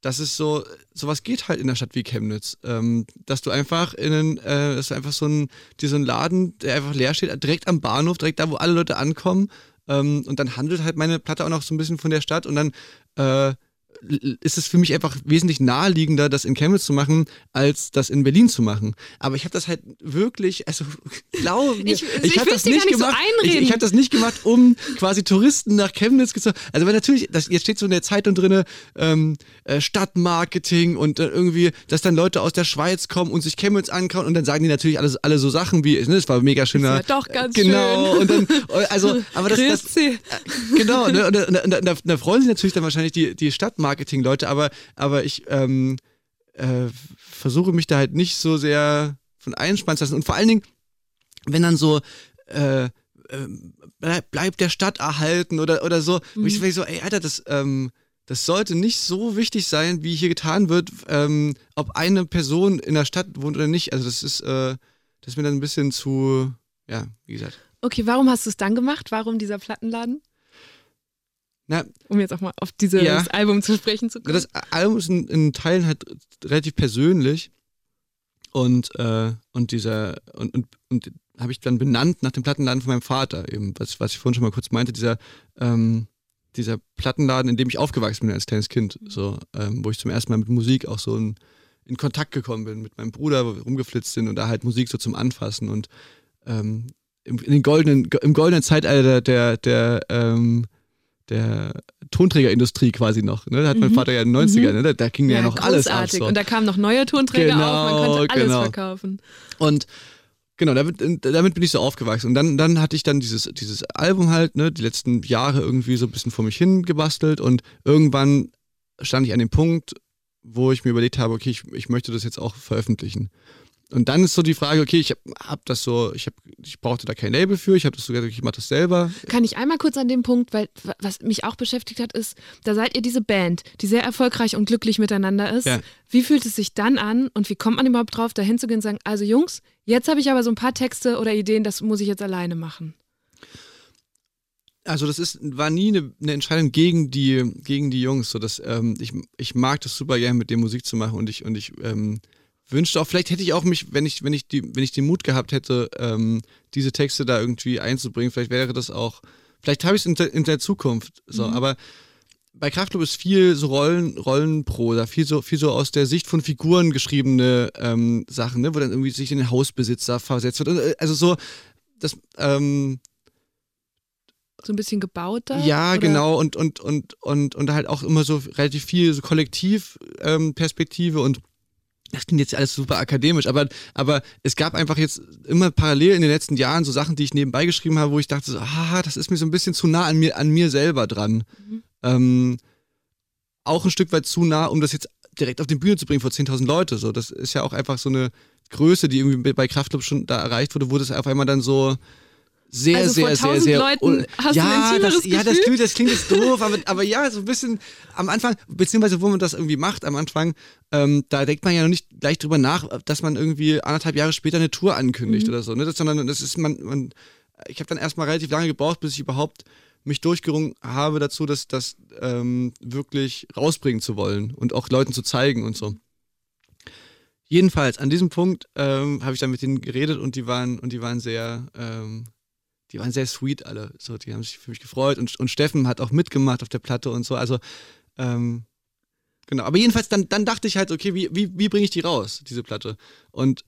dass es so, sowas geht halt in der Stadt wie Chemnitz. Ähm, dass du einfach in einen, äh, dass du einfach so ein, so einen Laden, der einfach leer steht, direkt am Bahnhof, direkt da, wo alle Leute ankommen. Ähm, und dann handelt halt meine Platte auch noch so ein bisschen von der Stadt und dann äh, ist es für mich einfach wesentlich naheliegender, das in Chemnitz zu machen, als das in Berlin zu machen. Aber ich habe das halt wirklich, also glaube mir,
Ich-
ich,
ich
habe das nicht
nicht so
gemacht. ich ich habe das nicht gemacht, um quasi Touristen nach Chemnitz zu. Also weil natürlich, das, jetzt steht so in der Zeitung drinne ähm, äh, Stadtmarketing und äh, irgendwie, dass dann Leute aus der Schweiz kommen und sich Chemnitz anschauen und dann sagen die natürlich alles, alle so Sachen wie, ne, es war mega schöner.
Ja doch ganz
genau,
schön.
und dann, also, aber das, das,
Grüezi.
genau, ne, und, da- und, da- da, da freuen sich natürlich dann wahrscheinlich die, die Stadtmarketing-Leute, aber, aber ich ähm, äh, versuche mich da halt nicht so sehr von einspannen zu lassen. Und vor allen Dingen, wenn dann so äh, äh, bleib, bleib der Stadt erhalten oder, oder so, wo ich mir so, ey, Alter, das, ähm, das sollte nicht so wichtig sein, wie hier getan wird, ähm, ob eine Person in der Stadt wohnt oder nicht. Also das ist, äh, das ist mir dann ein bisschen zu, ja, wie gesagt.
Okay, warum hast du es dann gemacht? Warum dieser Plattenladen?
Na,
Um jetzt auch mal auf dieses
Ja.
Album zu sprechen zu kommen.
Das Album ist in, in Teilen halt relativ persönlich und, äh, und dieser und, und, und habe ich dann benannt nach dem Plattenladen von meinem Vater, eben, was, was ich vorhin schon mal kurz meinte, dieser, ähm, dieser Plattenladen, in dem ich aufgewachsen bin als kleines Kind, so, ähm, wo ich zum ersten Mal mit Musik auch so in, in Kontakt gekommen bin, mit meinem Bruder, wo wir rumgeflitzt sind und da halt Musik so zum Anfassen und ähm, im, in den goldenen, im goldenen Zeitalter der, der, ähm, der Tonträgerindustrie quasi noch. Ne? Da hat mein
Mhm.
Vater ja in den 90ern, ne? da, da ging ja, noch alles ab.
großartig.
So.
Und da kamen noch neue Tonträger auf, man
Genau,
konnte alles
genau.
verkaufen.
Und genau, damit, damit bin ich so aufgewachsen. Und dann, dann hatte ich dann dieses, dieses Album halt, ne, die letzten Jahre irgendwie so ein bisschen vor mich hin gebastelt und irgendwann stand ich an dem Punkt, wo ich mir überlegt habe, okay, ich, ich möchte das jetzt auch veröffentlichen. Und dann ist so die Frage, okay, ich habe hab das so, ich, hab, ich brauchte da kein Label für, ich habe das so gesagt, ich mache das selber.
Kann ich einmal kurz an dem Punkt, weil wa- was mich auch beschäftigt hat, ist, da seid ihr diese Band, die sehr erfolgreich und glücklich miteinander ist.
Ja.
Wie fühlt es sich dann an und wie kommt man überhaupt drauf, da hinzugehen und sagen, also Jungs, jetzt habe ich aber so ein paar Texte oder Ideen, das muss ich jetzt alleine machen.
Also das ist, war nie eine, eine Entscheidung gegen die, gegen die Jungs. So dass, ähm, ich, ich mag das super gerne, mit dem Musik zu machen und ich, und ich ähm, wünschte auch, vielleicht hätte ich auch mich, wenn ich, wenn ich die, wenn ich den Mut gehabt hätte, ähm, diese Texte da irgendwie einzubringen, vielleicht wäre das auch, vielleicht habe ich es in, der- in der Zukunft. So, aber bei Kraftklub ist viel so Rollen, Rollenprosa, viel so, viel so aus der Sicht von Figuren geschriebene ähm, Sachen, ne, wo dann irgendwie sich in den Hausbesitzer versetzt wird. Äh, Also so, das, ähm,
So ein bisschen gebauter?
ja,
oder?
genau, und, und, und, und, und halt auch immer so relativ viel so Kollektivperspektive ähm, und das klingt jetzt alles super akademisch, aber, aber es gab einfach jetzt immer parallel in den letzten Jahren so Sachen, die ich nebenbei geschrieben habe, wo ich dachte, so, ah, das ist mir so ein bisschen zu nah an mir, an mir selber dran. Ähm, auch ein Stück weit zu nah, um das jetzt direkt auf die Bühne zu bringen vor 10.000 Leute. So, das ist ja auch einfach so eine Größe, die irgendwie bei Kraftclub schon da erreicht wurde, wo das auf einmal dann so sehr,
Also vor
sehr, sehr,
1000
sehr.
Leuten hast du ein
ja,
intimeres
das, ja, das klingt, das klingt jetzt doof, aber, aber ja, so ein bisschen am Anfang, beziehungsweise wo man das irgendwie macht am Anfang, ähm, da denkt man ja noch nicht gleich drüber nach, dass man irgendwie anderthalb Jahre später eine Tour ankündigt
Mhm.
oder so, ne? Das, sondern das ist man, man ich habe dann erstmal relativ lange gebraucht, bis ich überhaupt mich durchgerungen habe dazu, das, das ähm, wirklich rausbringen zu wollen und auch Leuten zu zeigen und so. Jedenfalls, an diesem Punkt ähm, habe ich dann mit denen geredet und die waren, und die waren sehr, ähm, die waren sehr sweet alle. So, die haben sich für mich gefreut und, und Steffen hat auch mitgemacht auf der Platte und so. Also, ähm, genau. Aber jedenfalls, dann, dann dachte ich halt, okay, wie, wie, wie bringe ich die raus, diese Platte? Und,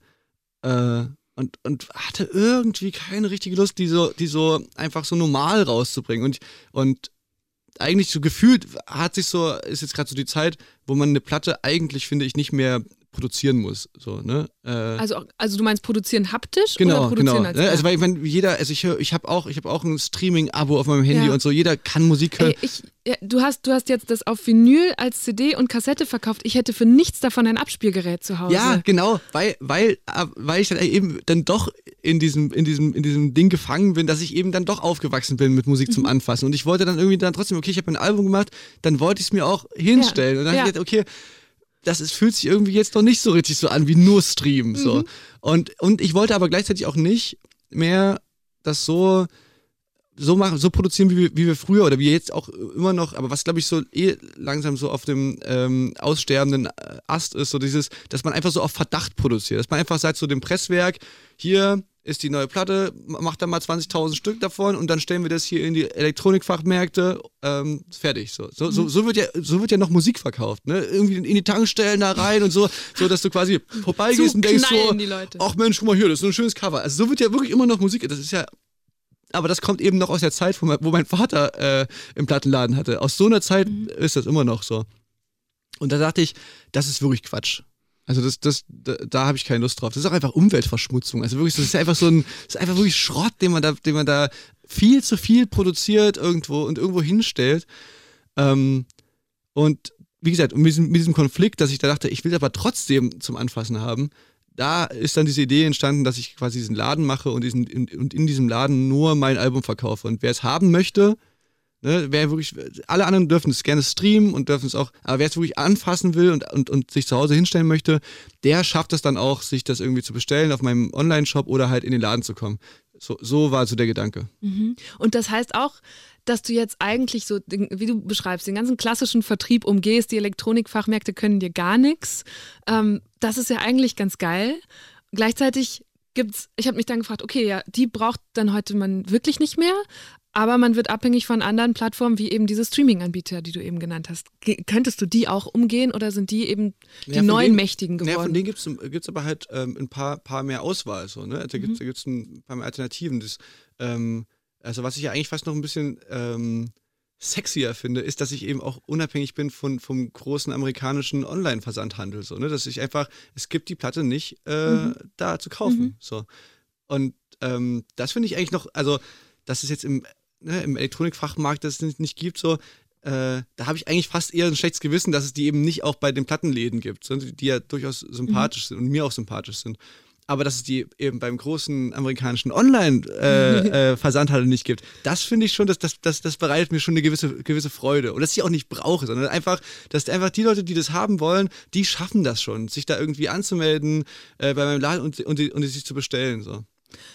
äh, und, und hatte irgendwie keine richtige Lust, die so, die so einfach so normal rauszubringen. Und, und eigentlich so gefühlt hat sich so, ist jetzt gerade so die Zeit, wo man eine Platte eigentlich, finde ich, nicht mehr produzieren muss. So, ne? Äh,
Also, also du meinst produzieren haptisch
Genau,
oder produzieren
genau.
als
Ne? Also
ja.
weil wenn jeder, also ich höre, ich habe auch, ich habe auch ein Streaming-Abo auf meinem Handy
Ja.
und so. Jeder kann Musik hören.
Ey, ich, ja, du, hast, du hast jetzt das auf Vinyl als CD und Kassette verkauft. Ich hätte für nichts davon ein Abspielgerät zu Hause.
Ja, genau, weil, weil, äh, weil ich dann eben dann doch in diesem, in diesem, in diesem Ding gefangen bin, dass ich eben dann doch aufgewachsen bin mit Musik
Mhm.
zum Anfassen. Und ich wollte dann irgendwie dann trotzdem, okay, ich habe ein Album gemacht, dann wollte ich es mir auch hinstellen. Und dann
Ja.
habe ich gedacht, okay, das ist, fühlt sich irgendwie jetzt noch nicht so richtig so an wie nur Stream. So.
Mhm.
Und, und ich wollte aber gleichzeitig auch nicht mehr das so so machen, so produzieren, wie wir, wie wir früher oder wie jetzt auch immer noch, aber was glaube ich so eh langsam so auf dem ähm, aussterbenden Ast ist, so dieses, dass man einfach so auf Verdacht produziert, dass man einfach sagt, so dem Presswerk, hier ist die neue Platte, macht da mal 20.000 Stück davon und dann stellen wir das hier in die Elektronikfachmärkte, ähm, fertig. So. So, so, so, wird ja, so wird ja noch Musik verkauft, ne? Irgendwie in die Tankstellen da rein und so, so dass du quasi vorbeigehst und denkst so, ach Mensch, guck mal hier, das ist so ein schönes Cover. Also so wird ja wirklich immer noch Musik, das ist ja aber das kommt eben noch aus der Zeit, wo mein Vater äh, im Plattenladen hatte. Aus so einer Zeit mhm. ist das immer noch so. Und da dachte ich, das ist wirklich Quatsch. Also das, das, da, da habe ich keine Lust drauf. Das ist auch einfach Umweltverschmutzung. Also wirklich, das ist einfach so ein, das ist einfach wirklich Schrott, den man da, den man da viel zu viel produziert irgendwo und irgendwo hinstellt. Ähm, und wie gesagt, mit diesem, mit diesem Konflikt, dass ich da dachte, ich will aber trotzdem zum Anfassen haben, da ist dann diese Idee entstanden, dass ich quasi diesen Laden mache und, diesen, in, und in diesem Laden nur mein Album verkaufe. Und wer es haben möchte, Ne, wer wirklich, alle anderen dürfen es gerne streamen und dürfen es auch, aber wer es wirklich anfassen will und, und, und sich zu Hause hinstellen möchte, der schafft es dann auch, sich das irgendwie zu bestellen auf meinem Online-Shop oder halt in den Laden zu kommen. So, so war so der Gedanke.
Mhm. Und das heißt auch, dass du jetzt eigentlich so, wie du beschreibst, den ganzen klassischen Vertrieb umgehst, die Elektronikfachmärkte können dir gar nichts. Ähm, das ist ja eigentlich ganz geil. Gleichzeitig gibt's, ich habe mich dann gefragt, okay, ja, die braucht dann heute man wirklich nicht mehr, aber man wird abhängig von anderen Plattformen, wie eben diese Streaming-Anbieter, die du eben genannt hast. Ge könntest du die auch umgehen oder sind die eben die ja, neuen denen, Mächtigen geworden? Ja,
von denen gibt es aber halt ähm, ein paar, paar mehr Auswahl. So, ne? Da gibt es mhm. ein paar mehr Alternativen. Das, ähm, also was ich ja eigentlich fast noch ein bisschen ähm, sexier finde, ist, dass ich eben auch unabhängig bin von, vom großen amerikanischen Online-Versandhandel. So, ne? Dass ich einfach, es gibt die Platte nicht äh, mhm. da zu kaufen. Mhm. So. Und ähm, das finde ich eigentlich noch, also dass es jetzt im, ne, im Elektronikfachmarkt das nicht, nicht gibt, so, äh, da habe ich eigentlich fast eher ein schlechtes Gewissen, dass es die eben nicht auch bei den Plattenläden gibt, die ja durchaus sympathisch mhm. sind und mir auch sympathisch sind. Aber dass es die eben beim großen amerikanischen Online-Versandhandel äh, äh, nicht gibt, das finde ich schon, das, das, das, das bereitet mir schon eine gewisse, gewisse Freude. Und dass ich auch nicht brauche, sondern einfach, dass einfach die Leute, die das haben wollen, die schaffen das schon, sich da irgendwie anzumelden äh, bei meinem Laden und, und, und, und sich zu bestellen. So.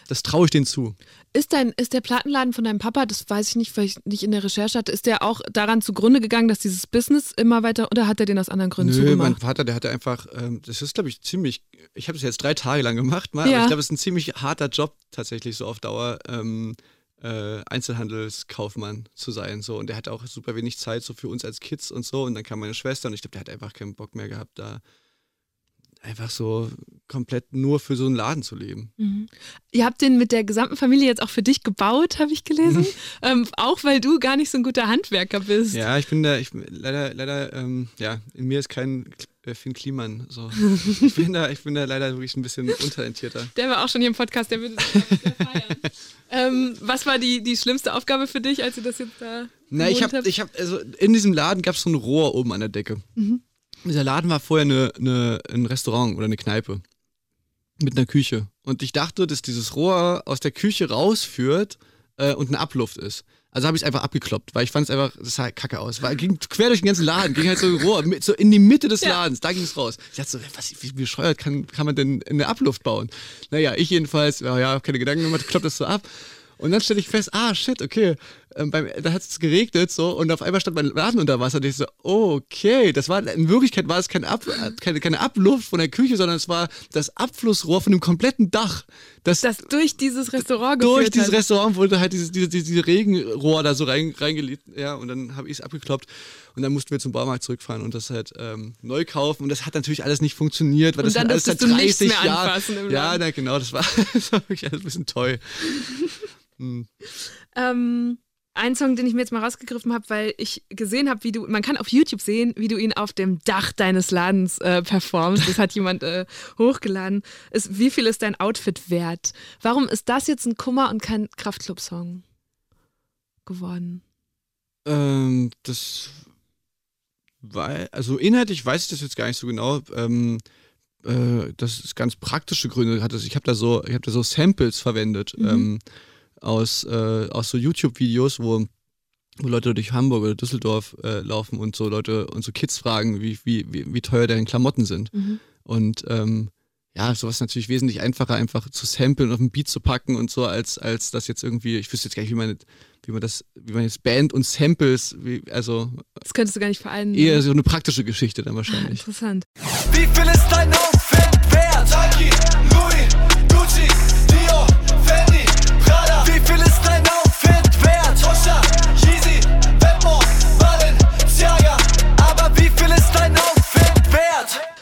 Das traue ich denen zu.
Ist, dein, ist der Plattenladen von deinem Papa, das weiß ich nicht, weil ich nicht in der Recherche hatte, ist der auch daran zugrunde gegangen, dass dieses Business immer weiter, oder hat er den aus anderen Gründen Nö, zugemacht?
mein Vater, der hatte einfach, ähm, das ist glaube ich ziemlich, ich habe das jetzt drei Tage lang gemacht, mal, ja. aber ich glaube, es ist ein ziemlich harter Job tatsächlich so auf Dauer. Ähm, äh, Einzelhandelskaufmann zu sein. So. Und der hatte auch super wenig Zeit so für uns als Kids und so. Und dann kam meine Schwester und ich glaube, der hat einfach keinen Bock mehr gehabt, da einfach so komplett nur für so einen Laden zu leben.
Mhm. Ihr habt den mit der gesamten Familie jetzt auch für dich gebaut, habe ich gelesen. Mhm. Ähm, auch weil du gar nicht so ein guter Handwerker bist.
Ja, ich bin da, ich leider, leider, ähm, ja, in mir ist kein äh, Finn Kliman. So. ich, bin da, ich bin da leider wirklich ein bisschen untalentierter.
Der war auch schon hier im Podcast, der würde sich feiern. ähm, was war die, die schlimmste Aufgabe für dich, als du das jetzt da
Na, ich habe, ich habe, also in diesem Laden gab es so ein Rohr oben an der Decke. Mhm. Dieser Laden war vorher eine, eine, ein Restaurant oder eine Kneipe mit einer Küche. Und ich dachte, dass dieses Rohr aus der Küche rausführt äh, und eine Abluft ist. Also habe ich es einfach abgekloppt, weil ich fand es einfach, das sah kacke aus. Weil ging quer durch den ganzen Laden, ging halt so ein Rohr, so in die Mitte des Ladens, ja. da ging es raus. Ich dachte so, was, wie bescheuert kann, kann man denn eine Abluft bauen? Naja, ich jedenfalls, ja, ja keine Gedanken gemacht, kloppt das so ab. Und dann stelle ich fest, ah, shit, okay, ähm, beim, da hat es geregnet so und auf einmal stand mein Laden unter Wasser. Und ich so, okay, das war, in Wirklichkeit war es kein Ab, keine, keine Abluft von der Küche, sondern es war das Abflussrohr von dem kompletten Dach.
Das, das durch dieses Restaurant
Durch dieses hat. Restaurant wurde halt dieses, diese, diese Regenrohr da so rein, reingelegt, ja, und dann habe ich es abgekloppt. Und dann mussten wir zum Baumarkt zurückfahren und das halt ähm, neu kaufen. Und das hat natürlich alles nicht funktioniert, weil und das hat alles seit 30 Jahren. Ja, na, genau, das war, das war wirklich alles ein bisschen toll.
hm. ähm, ein Song, den ich mir jetzt mal rausgegriffen habe, weil ich gesehen habe, wie du, man kann auf YouTube sehen, wie du ihn auf dem Dach deines Ladens äh, performst. Das hat jemand äh, hochgeladen. Ist, wie viel ist dein Outfit wert? Warum ist das jetzt ein Kummer und kein Kraftclub-Song geworden?
Ähm, das weil, also inhaltlich weiß ich das jetzt gar nicht so genau. Ähm, äh, das ist ganz praktische Gründe hat Ich habe da so, ich habe da so Samples verwendet. Mhm. Ähm, aus, äh, aus so YouTube-Videos, wo, wo Leute durch Hamburg oder Düsseldorf äh, laufen und so Leute und so Kids fragen, wie, wie, wie, wie teuer deren Klamotten sind. Mhm. Und ähm, ja, sowas ist natürlich wesentlich einfacher, einfach zu samplen, auf ein Beat zu packen und so, als, als das jetzt irgendwie, ich wüsste jetzt gar nicht, wie man, wie man das, wie man jetzt Band und Samples, wie, also
Das könntest du gar nicht vereinen.
eher so eine praktische Geschichte dann wahrscheinlich.
Interessant.
Wie viel ist dein Outfit wert? Nike, Louis,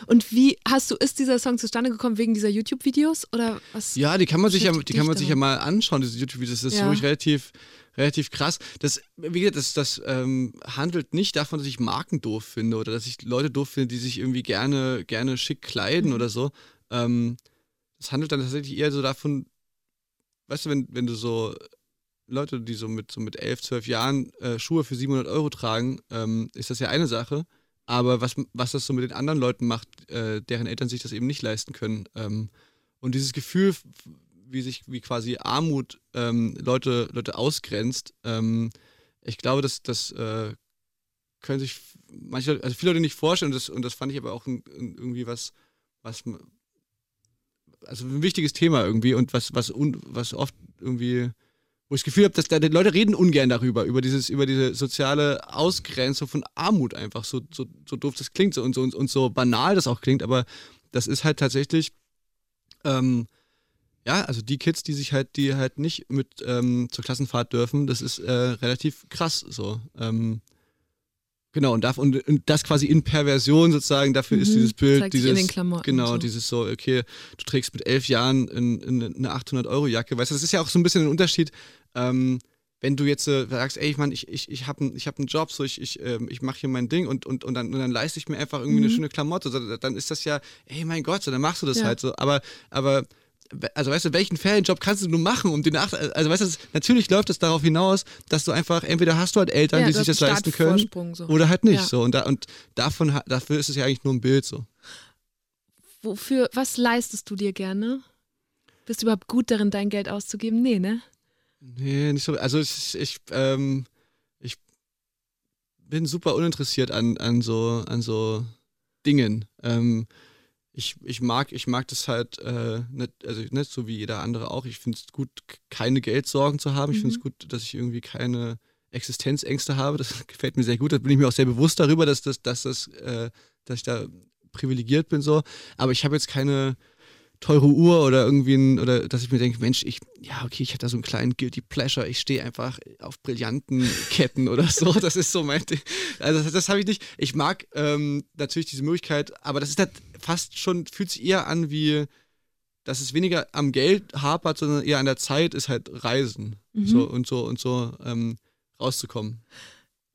Und wie hast du, ist dieser Song zustande gekommen wegen dieser YouTube-Videos oder was?
Ja, die kann man sich ja, die kann man sich ja mal anschauen, diese YouTube-Videos. Das ist
Ja.
wirklich relativ, relativ krass. Das, wie gesagt, das, das ähm, handelt nicht davon, dass ich Marken doof finde oder dass ich Leute doof finde, die sich irgendwie gerne, gerne schick kleiden
Mhm.
oder so. Ähm, das handelt dann tatsächlich eher so davon, weißt du, wenn, wenn du so Leute, die so mit, so mit 11, 12 Jahren äh, Schuhe für 700 Euro tragen, ähm, ist das ja eine Sache. Aber was, was das so mit den anderen Leuten macht, äh, deren Eltern sich das eben nicht leisten können. Ähm, und dieses Gefühl, wie sich, wie quasi Armut ähm, Leute, Leute ausgrenzt, ähm, ich glaube, dass das äh, können sich manche also viele Leute nicht vorstellen und das, und das fand ich aber auch ein, ein, irgendwie was, was also ein wichtiges Thema irgendwie und was, was, un, was oft irgendwie, wo ich das Gefühl habe, dass da, die Leute reden ungern darüber, über dieses, über diese soziale Ausgrenzung von Armut einfach, so, so, so doof das klingt so, und, so, und, und so banal das auch klingt, aber das ist halt tatsächlich, ähm, ja, also die Kids, die sich halt, die halt nicht mit ähm, zur Klassenfahrt dürfen, das ist äh, relativ krass so. Ähm, genau, und, darf, und, und das quasi in Perversion sozusagen, dafür ist
Mhm,
dieses Bild, dieses,
in den Klamotten
genau,
so.
dieses so, okay, du trägst mit elf Jahren in, in eine 800-Euro-Jacke, weißt du, das ist ja auch so ein bisschen ein Unterschied, ähm, wenn du jetzt äh, sagst, ey, ich meine, ich, ich, ich habe ich hab einen Job, so ich, ich, ähm, ich mache hier mein Ding und, und, und, dann, und dann leiste ich mir einfach irgendwie eine schöne Klamotte. So, dann ist das ja, ey, mein Gott, so, dann machst du das
Ja.
halt so. Aber, aber, also weißt du, welchen Ferienjob kannst du nur machen, um den acht, also weißt du, natürlich läuft es darauf hinaus, dass du einfach, entweder hast du halt Eltern,
Ja,
die sich das leisten können,
so.
oder halt nicht.
Ja.
So. Und, da, und davon, dafür ist es ja eigentlich nur ein Bild so.
Wofür, was leistest du dir gerne? Bist du überhaupt gut darin, dein Geld auszugeben? Nee, ne?
Nee, nicht so. Also ich, ich, ähm, ich bin super uninteressiert an, an so, an so Dingen. Ähm, ich, ich mag, ich mag das halt, äh, nicht, also nicht so wie jeder andere auch. Ich finde es gut, keine Geldsorgen zu haben. Ich finde es gut, dass ich irgendwie keine Existenzängste habe. Das gefällt mir sehr gut. Da bin ich mir auch sehr bewusst darüber, dass das, dass das, äh, dass ich da privilegiert bin so. Aber ich habe jetzt keine teure Uhr oder irgendwie ein, oder dass ich mir denke, Mensch, ich, ja, okay, ich hätte da so einen kleinen Guilty Pleasure, ich stehe einfach auf brillanten Ketten oder so. Das ist so mein Ding. Also das, das habe ich nicht. Ich mag ähm, natürlich diese Möglichkeit, aber das ist halt fast schon, fühlt sich eher an wie, dass es weniger am Geld hapert, sondern eher an der Zeit ist halt Reisen. So und so und so ähm, rauszukommen.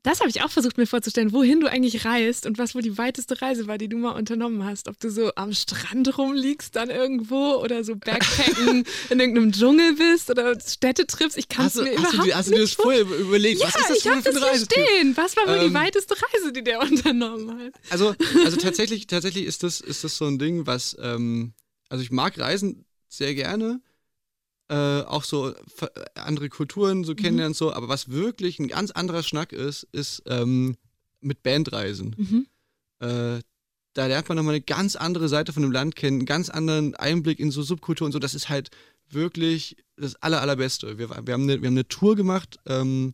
Das habe ich auch versucht mir vorzustellen, wohin du eigentlich reist und was wohl die weiteste Reise war, die du mal unternommen hast. Ob du so am Strand rumliegst dann irgendwo oder so Backpacken in irgendeinem Dschungel bist oder Städtetrips. Ich kann es
Hast
mir
hast du,
überhaupt
dir- hast du dir das
nicht
vorher überlegt?
Ja,
was ist das
ich habe das hier stehen. Was war wohl
Ähm,
die weiteste Reise, die der unternommen hat?
Also, also tatsächlich, tatsächlich ist das, ist das so ein Ding, was, ähm, also ich mag Reisen sehr gerne, äh, auch so ver- andere Kulturen so kennenlernen und so, aber was wirklich ein ganz anderer Schnack ist, ist ähm, mit Bandreisen.
Mhm.
Äh, da lernt man nochmal eine ganz andere Seite von dem Land kennen, einen ganz anderen Einblick in so Subkultur und so. Das ist halt wirklich das aller, allerbeste. Wir, wir, haben, eine, wir haben eine Tour gemacht, ähm,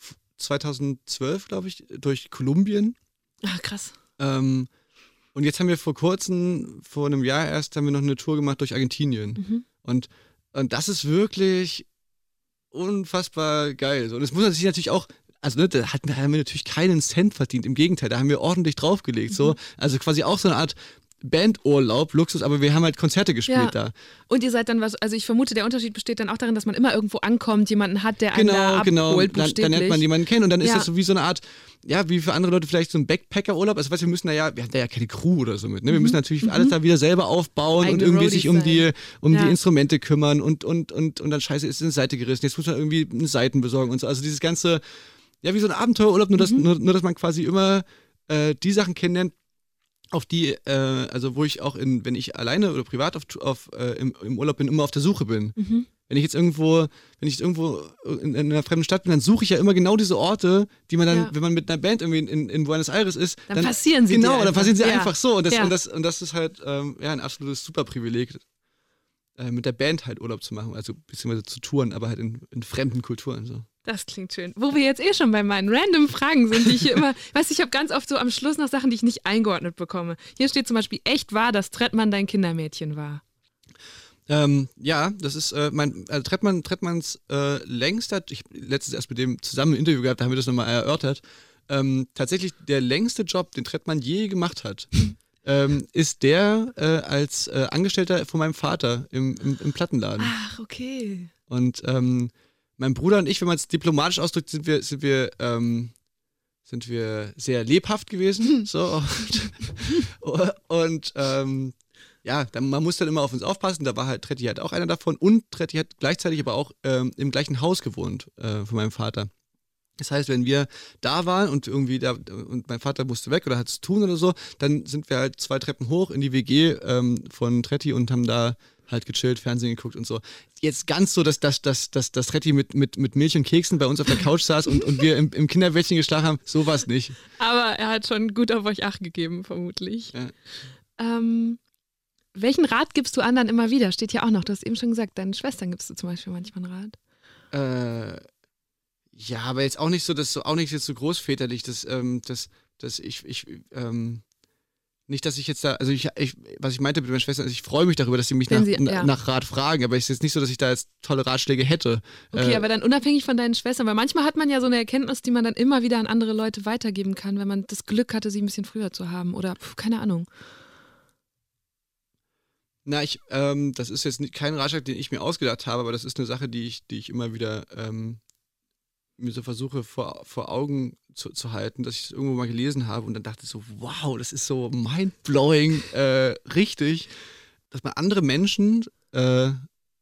f- 2012, glaube ich, durch Kolumbien.
Ah, krass.
Ähm, und jetzt haben wir vor kurzem, vor einem Jahr erst, haben wir noch eine Tour gemacht durch Argentinien.
Mhm.
Und, und das ist wirklich unfassbar geil. Und es muss sich natürlich auch, also ne, da hatten haben wir natürlich keinen Cent verdient. Im Gegenteil, da haben wir ordentlich draufgelegt. So. Also quasi auch so eine Art Bandurlaub, Luxus, aber wir haben halt Konzerte gespielt
Ja.
da.
Und ihr seid dann was, also ich vermute, der Unterschied besteht dann auch darin, dass man immer irgendwo ankommt, jemanden hat, der einen da
Genau,
abholt,
genau. Dann, dann lernt man jemanden kennen und dann ist
Ja.
das so wie so eine Art, ja, wie für andere Leute vielleicht so ein Backpacker-Urlaub. Also, weißt du, wir müssen da ja, wir haben da ja keine Crew oder so mit. Ne? Wir müssen natürlich alles da wieder selber aufbauen
Mhm. Eigene
und irgendwie sich um
Roadies
die, um
Ja.
die Instrumente kümmern und, und, und, und dann scheiße, ist eine Seite gerissen. Jetzt muss man irgendwie eine Seiten besorgen und so. Also dieses ganze, ja, wie so ein Abenteuerurlaub, nur, dass,
Mhm.
nur, nur dass man quasi immer äh, die Sachen kennenlernt, auf die, äh, also wo ich auch in, wenn ich alleine oder privat auf, auf, äh, im, im Urlaub bin, immer auf der Suche bin.
Mhm.
Wenn ich jetzt irgendwo, wenn ich jetzt irgendwo in, in einer fremden Stadt bin, dann suche ich ja immer genau diese Orte, die man dann,
Ja.
wenn man mit einer Band irgendwie in, in, Buenos Aires ist,
Dann passieren sie
Genau, dann passieren sie
Ja.
einfach so. Und das,
Ja.
und das, und das ist halt ähm, ja, ein absolutes Superprivileg, äh, mit der Band halt Urlaub zu machen, also beziehungsweise zu touren, aber halt in, in fremden Kulturen so.
Das klingt schön. Wo wir jetzt eh schon bei meinen random Fragen sind, die ich hier immer, weißt du, ich habe ganz oft so am Schluss noch Sachen, die ich nicht eingeordnet bekomme. Hier steht zum Beispiel, echt wahr, dass Trettmann dein Kindermädchen war.
Ähm, ja, das ist äh, mein, also Trettmann, Trettmanns äh, längster, ich letztens erst mit dem zusammen ein Interview gehabt, da haben wir das nochmal erörtert. Ähm, tatsächlich der längste Job, den Trettmann je gemacht hat, ähm, ist der äh, als äh, Angestellter von meinem Vater im, im, im Plattenladen.
Ach, okay.
Und ähm, mein Bruder und ich, wenn man es diplomatisch ausdrückt, sind wir, sind wir, ähm, sind wir sehr lebhaft gewesen. so. Und, und ähm, ja, dann, man muss dann immer auf uns aufpassen. Da war halt Tretti halt auch einer davon und Tretti hat gleichzeitig aber auch ähm, im gleichen Haus gewohnt äh, von meinem Vater. Das heißt, wenn wir da waren und irgendwie da und mein Vater musste weg oder hat es tun oder so, dann sind wir halt zwei Treppen hoch in die WG ähm, von Tretti und haben da halt gechillt, Fernsehen geguckt und so. Jetzt ganz so, dass, dass, dass, dass, dass Tretti mit, mit, mit Milch und Keksen bei uns auf der Couch saß und, und wir im, im Kinderbettchen geschlafen haben, sowas nicht.
Aber er hat schon gut auf euch Acht gegeben, vermutlich.
Ja.
Ähm, welchen Rat gibst du anderen immer wieder? Steht ja auch noch, du hast eben schon gesagt, deinen Schwestern gibst du zum Beispiel manchmal einen Rat.
Äh, ja, aber jetzt auch nicht so, das so auch nicht jetzt so großväterlich, dass, ähm, dass, dass ich, ich, ähm, nicht, dass ich jetzt da, also ich, ich was ich meinte mit meiner Schwester, ist, ich freue mich darüber, dass sie mich nach,
sie- ja.
nach Rat fragen, aber es ist jetzt nicht so, dass ich da jetzt tolle Ratschläge hätte.
Okay,
Äh,
aber dann unabhängig von deinen Schwestern, weil manchmal hat man ja so eine Erkenntnis, die man dann immer wieder an andere Leute weitergeben kann, wenn man das Glück hatte, sie ein bisschen früher zu haben oder pf, keine Ahnung.
Na, ich, ähm, das ist jetzt kein Ratschlag, den ich mir ausgedacht habe, aber das ist eine Sache, die ich, die ich immer wieder ähm, mir so versuche vor, vor Augen zu, zu halten, dass ich es irgendwo mal gelesen habe und dann dachte ich so, wow, das ist so mindblowing, äh, richtig, dass man andere Menschen äh,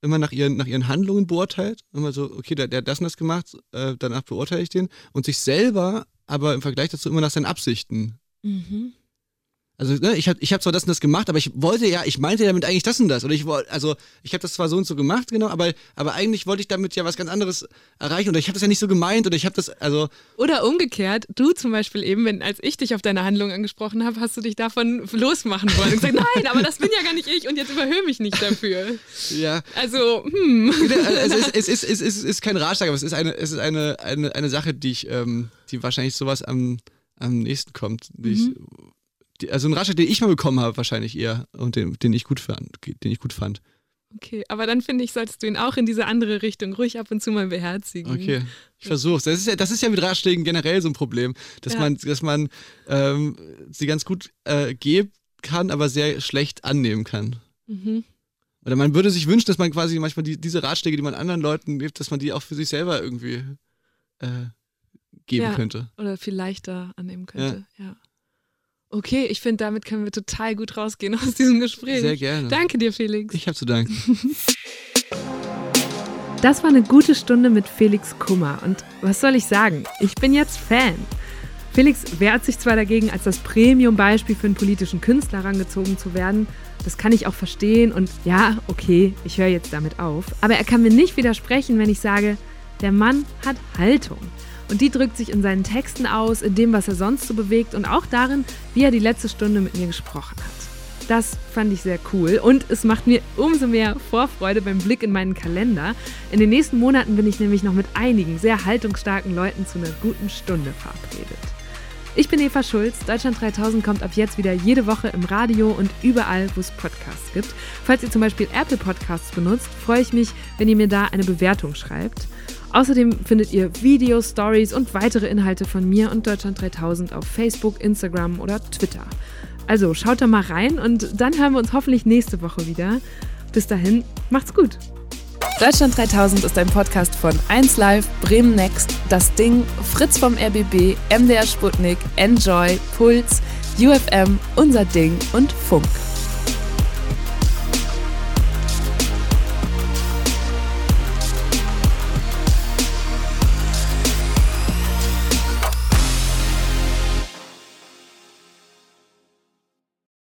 immer nach ihren, nach ihren Handlungen beurteilt. Immer so, okay, der, der hat das und das gemacht, äh, danach beurteile ich den und sich selber aber im Vergleich dazu immer nach seinen Absichten
Mhm.
Also, ne, ich habe ich hab zwar das und das gemacht, aber ich wollte ja, ich meinte damit eigentlich das und das. Oder ich wollte, also, ich habe das zwar so und so gemacht, genau, aber, aber eigentlich wollte ich damit ja was ganz anderes erreichen. Oder ich habe das ja nicht so gemeint. Oder ich habe das, also,
Oder umgekehrt, du zum Beispiel eben, wenn, als ich dich auf deine Handlung angesprochen habe, hast du dich davon losmachen wollen und gesagt, nein, aber das bin ja gar nicht ich und jetzt überhöhe mich nicht dafür.
ja.
Also, hm.
Also, es, ist, es, ist, es, ist, ist kein Ratschlag, aber es ist eine, es ist eine, eine, eine Sache, die ich, ähm, die wahrscheinlich sowas am, am nächsten kommt. Die ich, die, also ein Ratschlag, den ich mal bekommen habe, wahrscheinlich eher und den, den ich gut fand, den ich gut fand.
Okay, aber dann finde ich, solltest du ihn auch in diese andere Richtung ruhig ab und zu mal beherzigen.
Okay, ich versuch's. Das ist ja, das ist ja mit Ratschlägen generell so ein Problem, dass
Ja.
man, dass man ähm, sie ganz gut äh, geben kann, aber sehr schlecht annehmen kann.
Mhm.
Oder man würde sich wünschen, dass man quasi manchmal die, diese Ratschläge, die man anderen Leuten gibt, dass man die auch für sich selber irgendwie äh, geben
Ja.
könnte.
Oder viel leichter annehmen könnte. Ja. Okay, ich finde, damit können wir total gut rausgehen aus diesem Gespräch.
Sehr gerne.
Danke dir, Felix.
Ich habe zu danken.
Das war eine gute Stunde mit Felix Kummer. Und was soll ich sagen? Ich bin jetzt Fan. Felix wehrt sich zwar dagegen, als das Premium-Beispiel für einen politischen Künstler herangezogen zu werden. Das kann ich auch verstehen. Und ja, okay, ich höre jetzt damit auf. Aber er kann mir nicht widersprechen, wenn ich sage, der Mann hat Haltung. Und die drückt sich in seinen Texten aus, in dem, was er sonst so bewegt und auch darin, wie er die letzte Stunde mit mir gesprochen hat. Das fand ich sehr cool und es macht mir umso mehr Vorfreude beim Blick in meinen Kalender. In den nächsten Monaten bin ich nämlich noch mit einigen sehr haltungsstarken Leuten zu einer guten Stunde verabredet. Ich bin Eva Schulz. Deutschland 3000 kommt ab jetzt wieder jede Woche im Radio und überall, wo es Podcasts gibt. Falls ihr zum Beispiel Apple Podcasts benutzt, freue ich mich, wenn ihr mir da eine Bewertung schreibt. Außerdem findet ihr Videos, Stories und weitere Inhalte von mir und Deutschland 3000 auf Facebook, Instagram oder Twitter. Also schaut da mal rein und dann hören wir uns hoffentlich nächste Woche wieder. Bis dahin, macht's gut.
Deutschland 3000 ist ein Podcast von 1Live, Bremen Next, Das Ding, Fritz vom RBB, MDR Sputnik, Enjoy, Puls, UFM, Unser Ding und Funk.